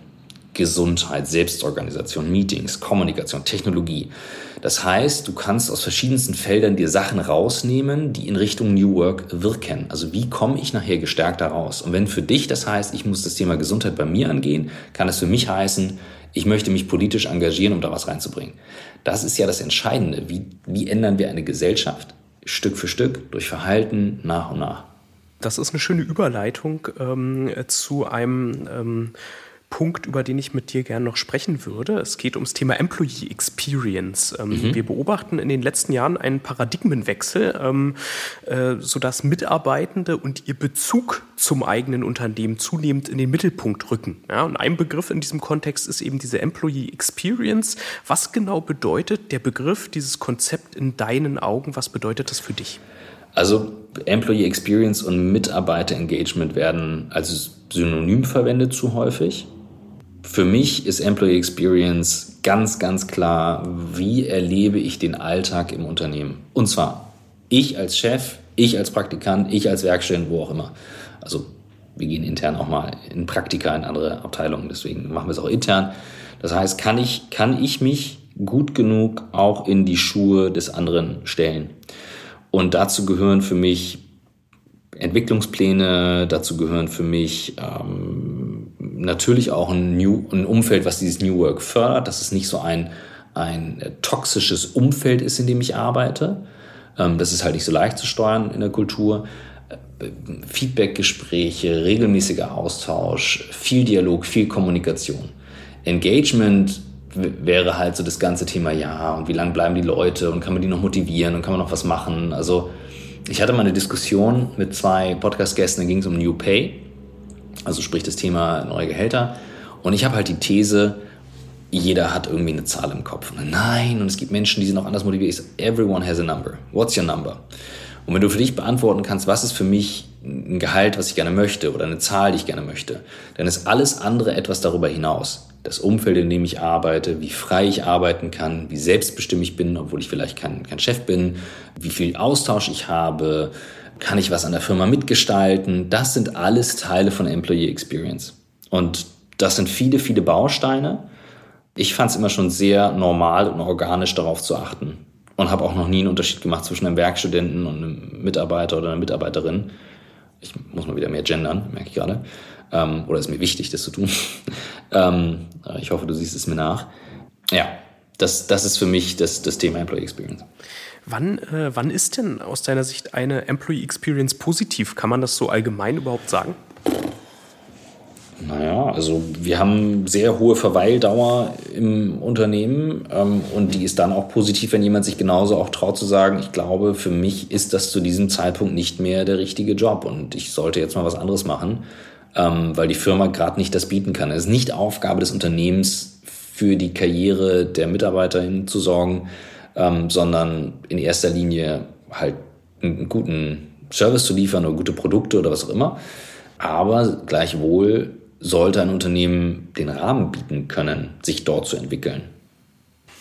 Gesundheit, Selbstorganisation, Meetings, Kommunikation, Technologie. Das heißt, du kannst aus verschiedensten Feldern dir Sachen rausnehmen, die in Richtung New Work wirken. Also wie komme ich nachher gestärkt da raus? Und wenn für dich das heißt, ich muss das Thema Gesundheit bei mir angehen, kann es für mich heißen, ich möchte mich politisch engagieren, um da was reinzubringen. Das ist ja das Entscheidende. Wie, wie ändern wir eine Gesellschaft? Stück für Stück, durch Verhalten, nach und nach. Das ist eine schöne Überleitung ähm, zu einem ähm, Punkt, über den ich mit dir gerne noch sprechen würde. Es geht ums Thema Employee Experience. Ähm, mhm. Wir beobachten in den letzten Jahren einen Paradigmenwechsel, ähm, äh, sodass Mitarbeitende und ihr Bezug zum eigenen Unternehmen zunehmend in den Mittelpunkt rücken. Ja, und ein Begriff in diesem Kontext ist eben diese Employee Experience. Was genau bedeutet der Begriff, dieses Konzept in deinen Augen? Was bedeutet das für dich? Also Employee Experience und Mitarbeiter Engagement werden als Synonym verwendet zu häufig. Für mich ist Employee Experience ganz, ganz klar, wie erlebe ich den Alltag im Unternehmen. Und zwar ich als Chef, ich als Praktikant, ich als Werkstudent, wo auch immer. Also wir gehen intern auch mal in Praktika in andere Abteilungen, deswegen machen wir es auch intern. Das heißt, kann ich, kann ich mich gut genug auch in die Schuhe des anderen stellen? Und dazu gehören für mich Entwicklungspläne, dazu gehören für mich ähm, natürlich auch ein, New, ein Umfeld, was dieses New Work fördert, dass es nicht so ein, ein toxisches Umfeld ist, in dem ich arbeite. Ähm, das ist halt nicht so leicht zu steuern in der Kultur. Feedbackgespräche, regelmäßiger Austausch, viel Dialog, viel Kommunikation. Engagement wäre halt so das ganze Thema, ja, und wie lange bleiben die Leute und kann man die noch motivieren und kann man noch was machen. Also ich hatte mal eine Diskussion mit zwei Podcast-Gästen, da ging es um New Pay, also sprich das Thema neue Gehälter. Und ich habe halt die These, jeder hat irgendwie eine Zahl im Kopf. Und nein, und es gibt Menschen, die sind auch anders motiviert. Ich sage, everyone has a number. What's your number? Und wenn du für dich beantworten kannst, was ist für mich ein Gehalt, was ich gerne möchte oder eine Zahl, die ich gerne möchte, dann ist alles andere etwas darüber hinaus. Das Umfeld, in dem ich arbeite, wie frei ich arbeiten kann, wie selbstbestimmt ich bin, obwohl ich vielleicht kein, kein Chef bin, wie viel Austausch ich habe, kann ich was an der Firma mitgestalten. Das sind alles Teile von Employee Experience. Und das sind viele, viele Bausteine. Ich fand es immer schon sehr normal und organisch darauf zu achten und habe auch noch nie einen Unterschied gemacht zwischen einem Werkstudenten und einem Mitarbeiter oder einer Mitarbeiterin. Ich muss mal wieder mehr gendern, merke ich gerade. Ähm, oder ist mir wichtig, das zu tun. (laughs) ähm, ich hoffe, du siehst es mir nach. Ja, das, das ist für mich das, das Thema Employee Experience. Wann, äh, wann ist denn aus deiner Sicht eine Employee Experience positiv? Kann man das so allgemein überhaupt sagen? Naja, also wir haben sehr hohe Verweildauer im Unternehmen ähm, und die ist dann auch positiv, wenn jemand sich genauso auch traut zu sagen, ich glaube, für mich ist das zu diesem Zeitpunkt nicht mehr der richtige Job und ich sollte jetzt mal was anderes machen, ähm, weil die Firma gerade nicht das bieten kann. Es ist nicht Aufgabe des Unternehmens, für die Karriere der Mitarbeiterin zu sorgen, ähm, sondern in erster Linie halt einen guten Service zu liefern oder gute Produkte oder was auch immer. Aber gleichwohl sollte ein Unternehmen den Rahmen bieten können, sich dort zu entwickeln.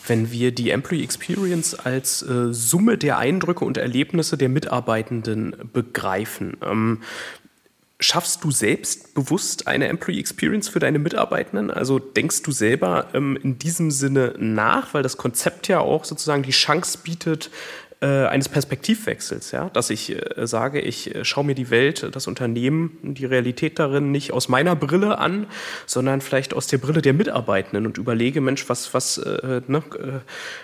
Wenn wir die Employee Experience als äh, Summe der Eindrücke und Erlebnisse der Mitarbeitenden begreifen, ähm, schaffst du selbst bewusst eine Employee Experience für deine Mitarbeitenden? Also denkst du selber ähm, in diesem Sinne nach, weil das Konzept ja auch sozusagen die Chance bietet, äh, eines Perspektivwechsels, ja, dass ich äh, sage, ich äh, schaue mir die Welt, das Unternehmen, die Realität darin nicht aus meiner Brille an, sondern vielleicht aus der Brille der Mitarbeitenden und überlege, Mensch, was, was, äh, ne, äh,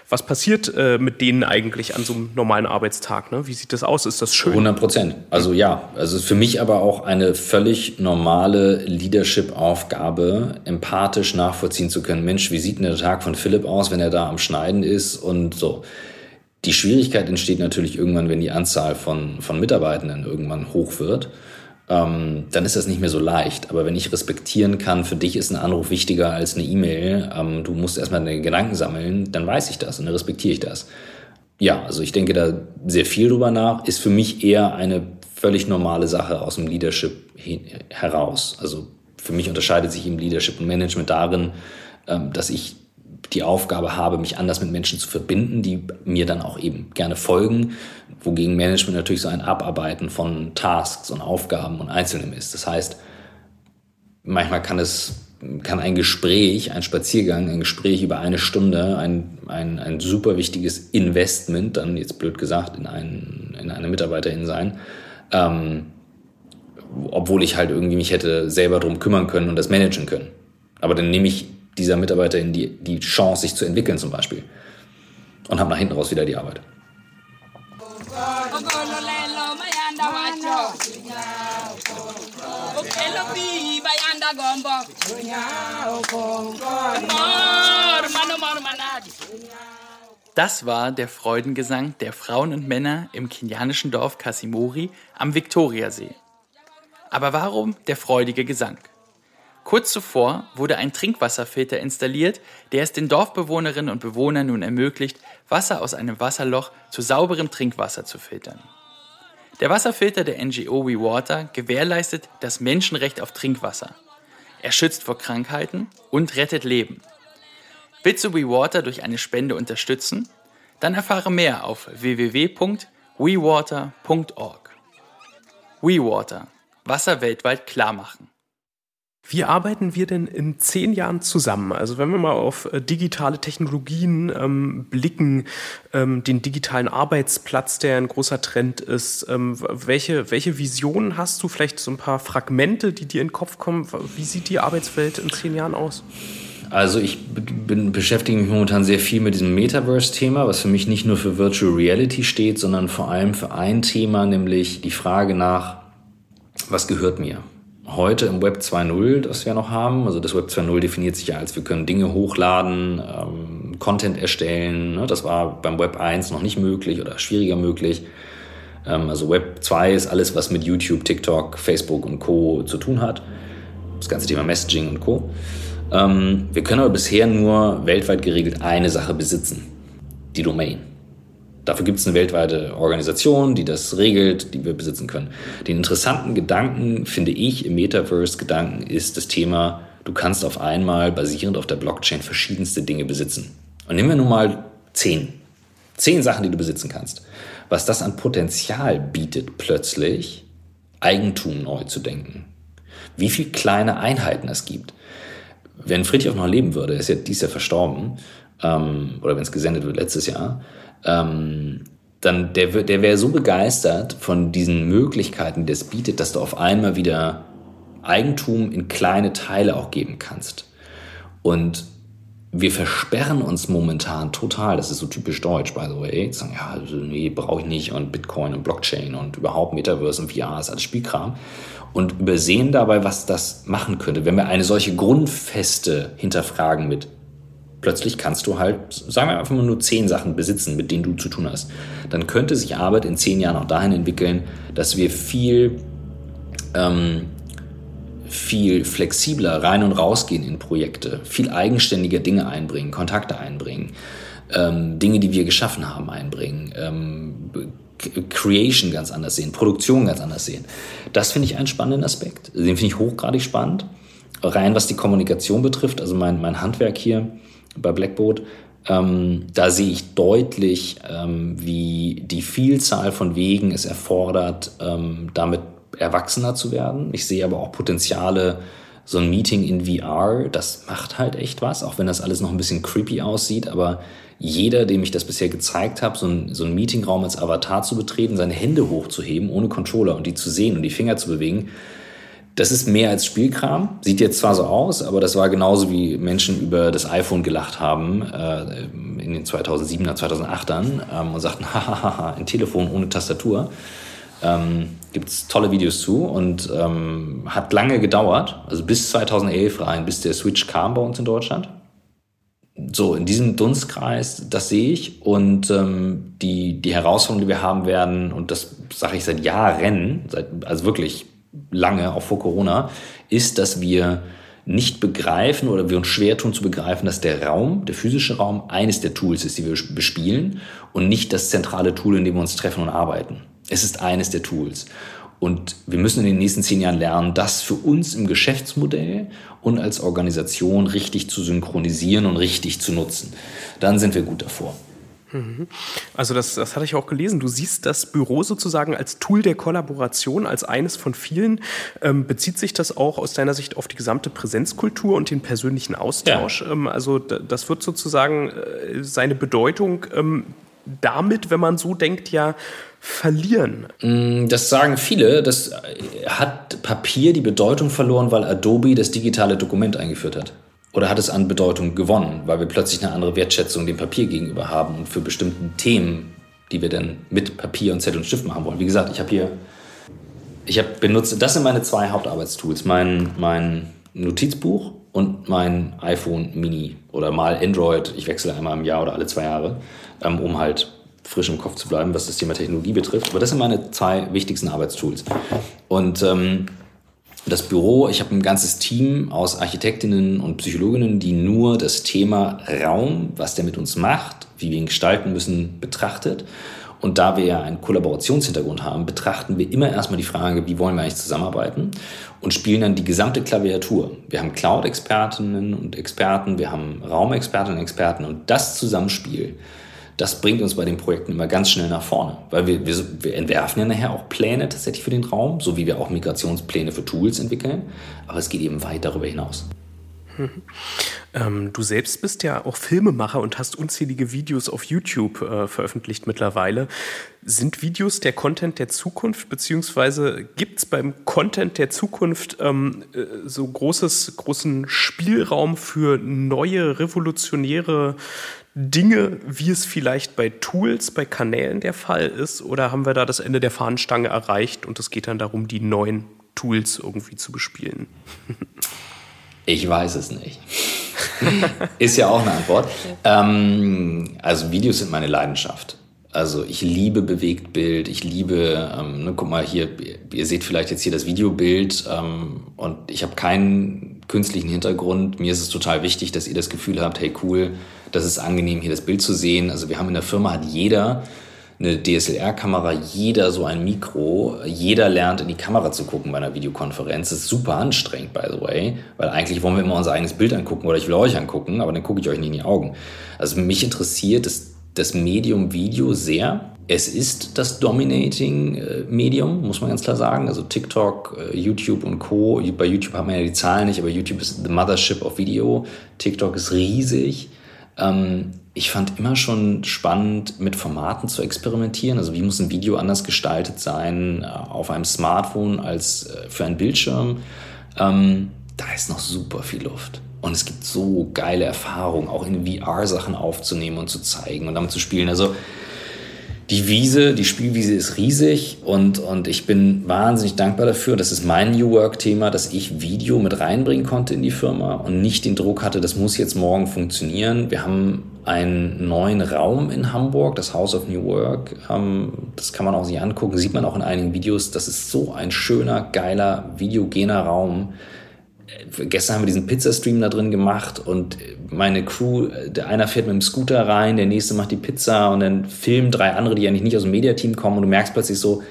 was passiert äh, mit denen eigentlich an so einem normalen Arbeitstag? Ne? Wie sieht das aus? Ist das schön? 100 Prozent. Also ja, also für mich aber auch eine völlig normale Leadership-Aufgabe, empathisch nachvollziehen zu können. Mensch, wie sieht denn der Tag von Philipp aus, wenn er da am Schneiden ist und so. Die Schwierigkeit entsteht natürlich irgendwann, wenn die Anzahl von, von Mitarbeitenden irgendwann hoch wird. Ähm, dann ist das nicht mehr so leicht. Aber wenn ich respektieren kann, für dich ist ein Anruf wichtiger als eine E-Mail, ähm, du musst erstmal deine Gedanken sammeln, dann weiß ich das und dann respektiere ich das. Ja, also ich denke da sehr viel drüber nach, ist für mich eher eine völlig normale Sache aus dem Leadership heraus. Also für mich unterscheidet sich im Leadership und Management darin, ähm, dass ich die Aufgabe habe, mich anders mit Menschen zu verbinden, die mir dann auch eben gerne folgen, wogegen Management natürlich so ein Abarbeiten von Tasks und Aufgaben und Einzelnen ist. Das heißt, manchmal kann es kann ein Gespräch, ein Spaziergang, ein Gespräch über eine Stunde ein, ein, ein super wichtiges Investment, dann jetzt blöd gesagt, in, einen, in eine Mitarbeiterin sein, ähm, obwohl ich halt irgendwie mich hätte selber drum kümmern können und das managen können. Aber dann nehme ich dieser Mitarbeiterin die, die Chance, sich zu entwickeln zum Beispiel. Und habe nach hinten raus wieder die Arbeit. Das war der Freudengesang der Frauen und Männer im kenianischen Dorf Kasimori am Viktoriasee. Aber warum der freudige Gesang? Kurz zuvor wurde ein Trinkwasserfilter installiert, der es den Dorfbewohnerinnen und Bewohnern nun ermöglicht, Wasser aus einem Wasserloch zu sauberem Trinkwasser zu filtern. Der Wasserfilter der NGO WeWater gewährleistet das Menschenrecht auf Trinkwasser. Er schützt vor Krankheiten und rettet Leben. Willst du WeWater durch eine Spende unterstützen? Dann erfahre mehr auf www.wewater.org. WeWater. Wasser weltweit klar machen. Wie arbeiten wir denn in zehn Jahren zusammen? Also wenn wir mal auf äh, digitale Technologien ähm, blicken, ähm, den digitalen Arbeitsplatz, der ein großer Trend ist, ähm, welche, welche Visionen hast du? Vielleicht so ein paar Fragmente, die dir in den Kopf kommen. Wie sieht die Arbeitswelt in zehn Jahren aus? Also ich bin, beschäftige mich momentan sehr viel mit diesem Metaverse-Thema, was für mich nicht nur für Virtual Reality steht, sondern vor allem für ein Thema, nämlich die Frage nach, was gehört mir? Heute im Web 2.0, das wir noch haben, also das Web 2.0 definiert sich ja als, wir können Dinge hochladen, ähm, Content erstellen. Ne? Das war beim Web 1 noch nicht möglich oder schwieriger möglich. Ähm, also Web 2 ist alles, was mit YouTube, TikTok, Facebook und Co. zu tun hat. Das ganze Thema Messaging und Co. Ähm, wir können aber bisher nur weltweit geregelt eine Sache besitzen, die Domain. Dafür gibt es eine weltweite Organisation, die das regelt, die wir besitzen können. Den interessanten Gedanken, finde ich, im Metaverse-Gedanken ist das Thema, du kannst auf einmal basierend auf der Blockchain verschiedenste Dinge besitzen. Und nehmen wir nun mal zehn. Zehn Sachen, die du besitzen kannst. Was das an Potenzial bietet, plötzlich Eigentum neu zu denken. Wie viele kleine Einheiten es gibt wenn Friedrich noch leben würde, er ist ja dies Jahr verstorben, ähm, oder wenn es gesendet wird letztes Jahr, ähm, dann der, der wäre so begeistert von diesen Möglichkeiten, die es bietet, dass du auf einmal wieder Eigentum in kleine Teile auch geben kannst. Und wir versperren uns momentan total, das ist so typisch deutsch, by the way, sagen, ja, also, nee, brauche ich nicht und Bitcoin und Blockchain und überhaupt Metaverse und VR ist alles Spielkram und übersehen dabei, was das machen könnte. Wenn wir eine solche Grundfeste hinterfragen mit, plötzlich kannst du halt, sagen wir einfach mal nur zehn Sachen besitzen, mit denen du zu tun hast, dann könnte sich Arbeit in zehn Jahren auch dahin entwickeln, dass wir viel, ähm, viel flexibler rein und rausgehen in Projekte, viel eigenständiger Dinge einbringen, Kontakte einbringen, ähm, Dinge, die wir geschaffen haben, einbringen, ähm, Creation ganz anders sehen, Produktion ganz anders sehen. Das finde ich einen spannenden Aspekt. Den finde ich hochgradig spannend. Rein was die Kommunikation betrifft, also mein, mein Handwerk hier bei Blackboard, ähm, da sehe ich deutlich, ähm, wie die Vielzahl von Wegen es erfordert, ähm, damit erwachsener zu werden. Ich sehe aber auch Potenziale, so ein Meeting in VR, das macht halt echt was, auch wenn das alles noch ein bisschen creepy aussieht, aber jeder, dem ich das bisher gezeigt habe, so ein, so ein Meetingraum als Avatar zu betreten, seine Hände hochzuheben ohne Controller und die zu sehen und die Finger zu bewegen, das ist mehr als Spielkram. Sieht jetzt zwar so aus, aber das war genauso wie Menschen über das iPhone gelacht haben äh, in den 2007er, 2008ern ähm, und sagten, (laughs) hahaha, ein Telefon ohne Tastatur. Ähm, Gibt es tolle Videos zu und ähm, hat lange gedauert, also bis 2011 rein, bis der Switch kam bei uns in Deutschland so in diesem Dunstkreis, das sehe ich. Und ähm, die, die Herausforderung, die wir haben werden, und das sage ich seit Jahren, seit, also wirklich lange, auch vor Corona, ist, dass wir nicht begreifen oder wir uns schwer tun zu begreifen, dass der Raum, der physische Raum, eines der Tools ist, die wir bespielen und nicht das zentrale Tool, in dem wir uns treffen und arbeiten. Es ist eines der Tools. Und wir müssen in den nächsten zehn Jahren lernen, das für uns im Geschäftsmodell und als Organisation richtig zu synchronisieren und richtig zu nutzen. Dann sind wir gut davor. Also das, das hatte ich auch gelesen. Du siehst das Büro sozusagen als Tool der Kollaboration, als eines von vielen. Ähm, bezieht sich das auch aus deiner Sicht auf die gesamte Präsenzkultur und den persönlichen Austausch? Ja. Ähm, also das wird sozusagen äh, seine Bedeutung ähm, damit, wenn man so denkt, ja verlieren. Mm, das sagen viele. Das äh, hat Papier die Bedeutung verloren, weil Adobe das digitale Dokument eingeführt hat. Oder hat es an Bedeutung gewonnen, weil wir plötzlich eine andere Wertschätzung dem Papier gegenüber haben und für bestimmte Themen, die wir dann mit Papier und Zettel und Stift machen wollen. Wie gesagt, ich habe hier, ich habe benutzt, das sind meine zwei Hauptarbeitstools, mein, mein Notizbuch und mein iPhone Mini oder mal Android. Ich wechsle einmal im Jahr oder alle zwei Jahre, ähm, um halt frisch im Kopf zu bleiben, was das Thema Technologie betrifft. Aber das sind meine zwei wichtigsten Arbeitstools. Und ähm, das Büro, ich habe ein ganzes Team aus Architektinnen und Psychologinnen, die nur das Thema Raum, was der mit uns macht, wie wir ihn gestalten müssen, betrachtet. Und da wir ja einen Kollaborationshintergrund haben, betrachten wir immer erstmal die Frage, wie wollen wir eigentlich zusammenarbeiten und spielen dann die gesamte Klaviatur. Wir haben Cloud-Expertinnen und Experten, wir haben Raumexpertinnen und Experten und das Zusammenspiel das bringt uns bei den Projekten immer ganz schnell nach vorne. Weil wir, wir, wir, entwerfen ja nachher auch Pläne tatsächlich für den Raum, so wie wir auch Migrationspläne für Tools entwickeln. Aber es geht eben weit darüber hinaus. (laughs) Ähm, du selbst bist ja auch Filmemacher und hast unzählige Videos auf YouTube äh, veröffentlicht mittlerweile. Sind Videos der Content der Zukunft, beziehungsweise gibt es beim Content der Zukunft ähm, äh, so großes, großen Spielraum für neue, revolutionäre Dinge, wie es vielleicht bei Tools, bei Kanälen der Fall ist? Oder haben wir da das Ende der Fahnenstange erreicht und es geht dann darum, die neuen Tools irgendwie zu bespielen? Ich weiß es nicht. (laughs) ist ja auch eine Antwort. Ähm, also Videos sind meine Leidenschaft. Also ich liebe Bewegtbild, ich liebe, ähm, ne, guck mal hier, ihr seht vielleicht jetzt hier das Videobild ähm, und ich habe keinen künstlichen Hintergrund. Mir ist es total wichtig, dass ihr das Gefühl habt, hey cool, das ist angenehm, hier das Bild zu sehen. Also wir haben in der Firma, hat jeder eine DSLR-Kamera, jeder so ein Mikro, jeder lernt in die Kamera zu gucken bei einer Videokonferenz. Das ist super anstrengend, by the way, weil eigentlich wollen wir immer unser eigenes Bild angucken oder ich will euch angucken, aber dann gucke ich euch nicht in die Augen. Also mich interessiert das, das Medium Video sehr. Es ist das Dominating äh, Medium, muss man ganz klar sagen. Also TikTok, äh, YouTube und Co. Bei YouTube haben wir ja die Zahlen nicht, aber YouTube ist the mothership of Video. TikTok ist riesig. Ähm, ich fand immer schon spannend, mit Formaten zu experimentieren. Also wie muss ein Video anders gestaltet sein äh, auf einem Smartphone als äh, für einen Bildschirm. Ähm, da ist noch super viel Luft. Und es gibt so geile Erfahrungen, auch in VR Sachen aufzunehmen und zu zeigen und damit zu spielen. Also die Wiese, die Spielwiese ist riesig und, und ich bin wahnsinnig dankbar dafür. Das ist mein New Work-Thema, dass ich Video mit reinbringen konnte in die Firma und nicht den Druck hatte, das muss jetzt morgen funktionieren. Wir haben einen neuen Raum in Hamburg, das House of New Work. Ähm, das kann man auch sich angucken, sieht man auch in einigen Videos. Das ist so ein schöner, geiler, videogener Raum gestern haben wir diesen Pizzastream da drin gemacht und meine Crew, der einer fährt mit dem Scooter rein, der nächste macht die Pizza und dann filmen drei andere, die eigentlich nicht aus dem Mediateam kommen und du merkst plötzlich so,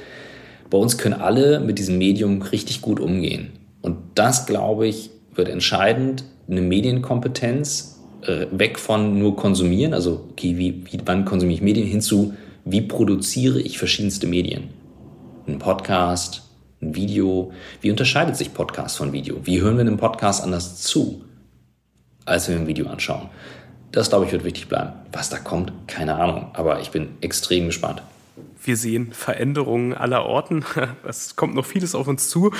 bei uns können alle mit diesem Medium richtig gut umgehen. Und das, glaube ich, wird entscheidend, eine Medienkompetenz äh, weg von nur konsumieren, also okay, wie, wie, wann konsumiere ich Medien, hin zu, wie produziere ich verschiedenste Medien. Ein Podcast, ein Video. Wie unterscheidet sich Podcast von Video? Wie hören wir einem Podcast anders zu, als wir ein Video anschauen? Das, glaube ich, wird wichtig bleiben. Was da kommt, keine Ahnung. Aber ich bin extrem gespannt. Wir sehen Veränderungen aller Orten. (laughs) Es kommt noch vieles auf uns zu.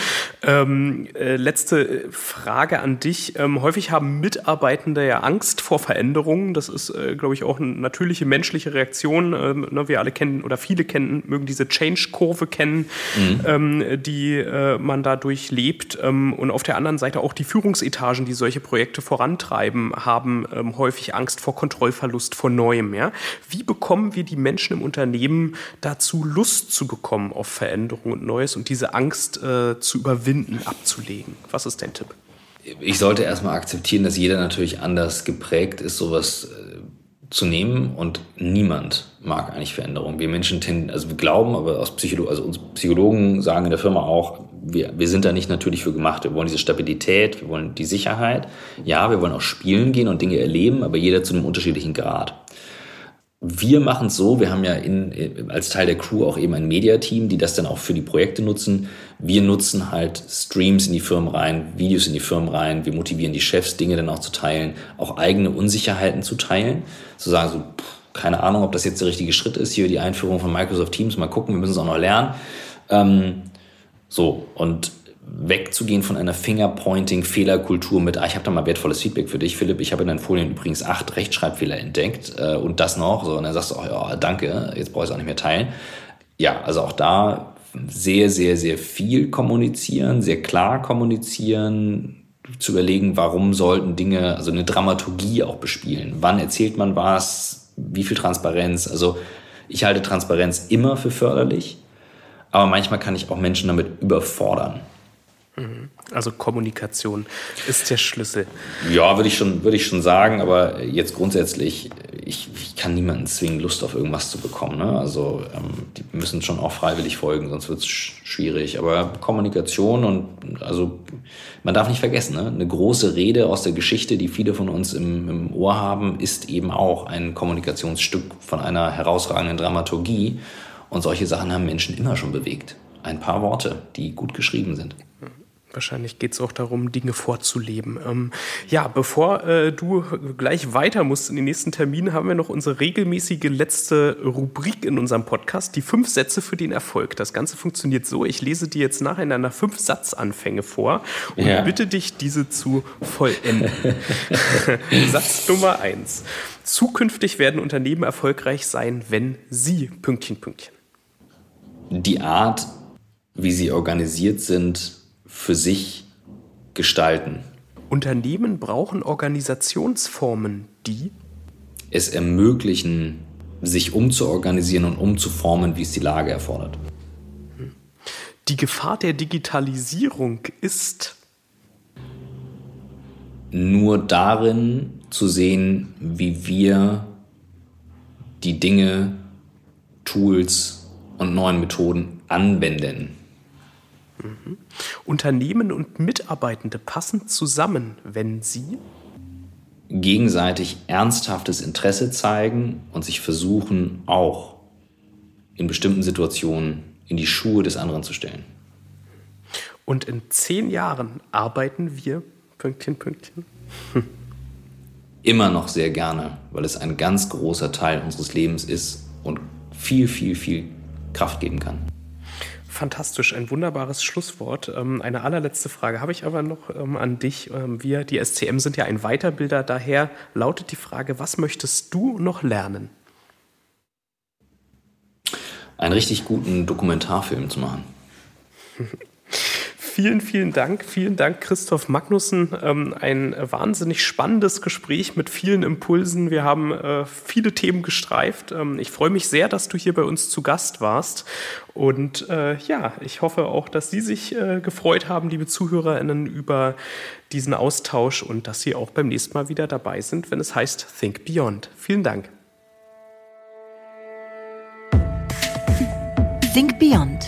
Ähm, äh, letzte Frage an dich. Ähm, häufig haben Mitarbeitende ja Angst vor Veränderungen. Das ist, äh, glaube ich, auch eine natürliche menschliche Reaktion. Ähm, ne, wir alle kennen oder viele kennen, mögen diese Change-Kurve kennen, mhm. ähm, die äh, man da durchlebt. Ähm, und auf der anderen Seite auch die Führungsetagen, die solche Projekte vorantreiben, haben ähm, häufig Angst vor Kontrollverlust, vor Neuem. Ja? Wie bekommen wir die Menschen im Unternehmen da dazu, Lust zu bekommen auf Veränderung und Neues und diese Angst äh, zu überwinden, abzulegen? Was ist dein Tipp? Ich sollte erstmal akzeptieren, dass jeder natürlich anders geprägt ist, sowas äh, zu nehmen und niemand mag eigentlich Veränderung. Wir Menschen tenden, also wir glauben, aber aus Psycholo also uns Psychologen sagen in der Firma auch, wir, wir sind da nicht natürlich für gemacht. Wir wollen diese Stabilität, wir wollen die Sicherheit. Ja, wir wollen auch spielen gehen und Dinge erleben, aber jeder zu einem unterschiedlichen Grad. Wir machen es so, wir haben ja in, als Teil der Crew auch eben ein Mediateam, die das dann auch für die Projekte nutzen. Wir nutzen halt Streams in die Firmen rein, Videos in die Firmen rein. Wir motivieren die Chefs, Dinge dann auch zu teilen, auch eigene Unsicherheiten zu teilen. Zu sagen so, pff, keine Ahnung, ob das jetzt der richtige Schritt ist, hier die Einführung von Microsoft Teams, mal gucken, wir müssen es auch noch lernen. Ähm, so, und wegzugehen von einer Fingerpointing-Fehlerkultur mit, ah, ich habe da mal wertvolles Feedback für dich, Philipp, ich habe in deinen Folien übrigens acht Rechtschreibfehler entdeckt äh, und das noch. So, und dann sagst du auch, ja, danke, jetzt brauche ich es auch nicht mehr teilen. Ja, also auch da sehr, sehr, sehr viel kommunizieren, sehr klar kommunizieren, zu überlegen, warum sollten Dinge, also eine Dramaturgie auch bespielen. Wann erzählt man was? Wie viel Transparenz? Also ich halte Transparenz immer für förderlich, aber manchmal kann ich auch Menschen damit überfordern. Also Kommunikation ist der Schlüssel. Ja, würde ich schon, würde ich schon sagen, aber jetzt grundsätzlich, ich, ich kann niemanden zwingen, Lust auf irgendwas zu bekommen. Ne? Also ähm, die müssen schon auch freiwillig folgen, sonst wird es schwierig. Aber Kommunikation und also man darf nicht vergessen, ne? eine große Rede aus der Geschichte, die viele von uns im, im Ohr haben, ist eben auch ein Kommunikationsstück von einer herausragenden Dramaturgie. Und solche Sachen haben Menschen immer schon bewegt. Ein paar Worte, die gut geschrieben sind. Wahrscheinlich geht es auch darum, Dinge vorzuleben. Ähm, ja, bevor äh, du gleich weiter musst in den nächsten Termin, haben wir noch unsere regelmäßige letzte Rubrik in unserem Podcast, die fünf Sätze für den Erfolg. Das Ganze funktioniert so, ich lese dir jetzt nacheinander fünf Satzanfänge vor und ja. bitte dich, diese zu vollenden. (laughs) Satz Nummer eins. Zukünftig werden Unternehmen erfolgreich sein, wenn sie Pünktchen, Pünktchen. Die Art, wie sie organisiert sind, für sich gestalten. Unternehmen brauchen Organisationsformen, die es ermöglichen, sich umzuorganisieren und umzuformen, wie es die Lage erfordert. Die Gefahr der Digitalisierung ist nur darin zu sehen, wie wir die Dinge, Tools und neuen Methoden anwenden. Mhm. Unternehmen und Mitarbeitende passen zusammen, wenn sie gegenseitig ernsthaftes Interesse zeigen und sich versuchen, auch in bestimmten Situationen in die Schuhe des anderen zu stellen. Und in zehn Jahren arbeiten wir, Pünktchen, Pünktchen. (laughs) Immer noch sehr gerne, weil es ein ganz großer Teil unseres Lebens ist und viel, viel, viel Kraft geben kann. Fantastisch, ein wunderbares Schlusswort. Ähm, eine allerletzte Frage habe ich aber noch ähm, an dich. Ähm, wir, die SCM, sind ja ein Weiterbilder. Daher lautet die Frage, was möchtest du noch lernen? Einen richtig guten Dokumentarfilm zu machen. (laughs) Vielen, vielen Dank. Vielen Dank, Christoph Magnussen. Ähm, ein wahnsinnig spannendes Gespräch mit vielen Impulsen. Wir haben äh, viele Themen gestreift. Ähm, ich freue mich sehr, dass du hier bei uns zu Gast warst. Und äh, ja, ich hoffe auch, dass Sie sich äh, gefreut haben, liebe ZuhörerInnen, über diesen Austausch und dass Sie auch beim nächsten Mal wieder dabei sind, wenn es heißt Think Beyond. Vielen Dank. Think Beyond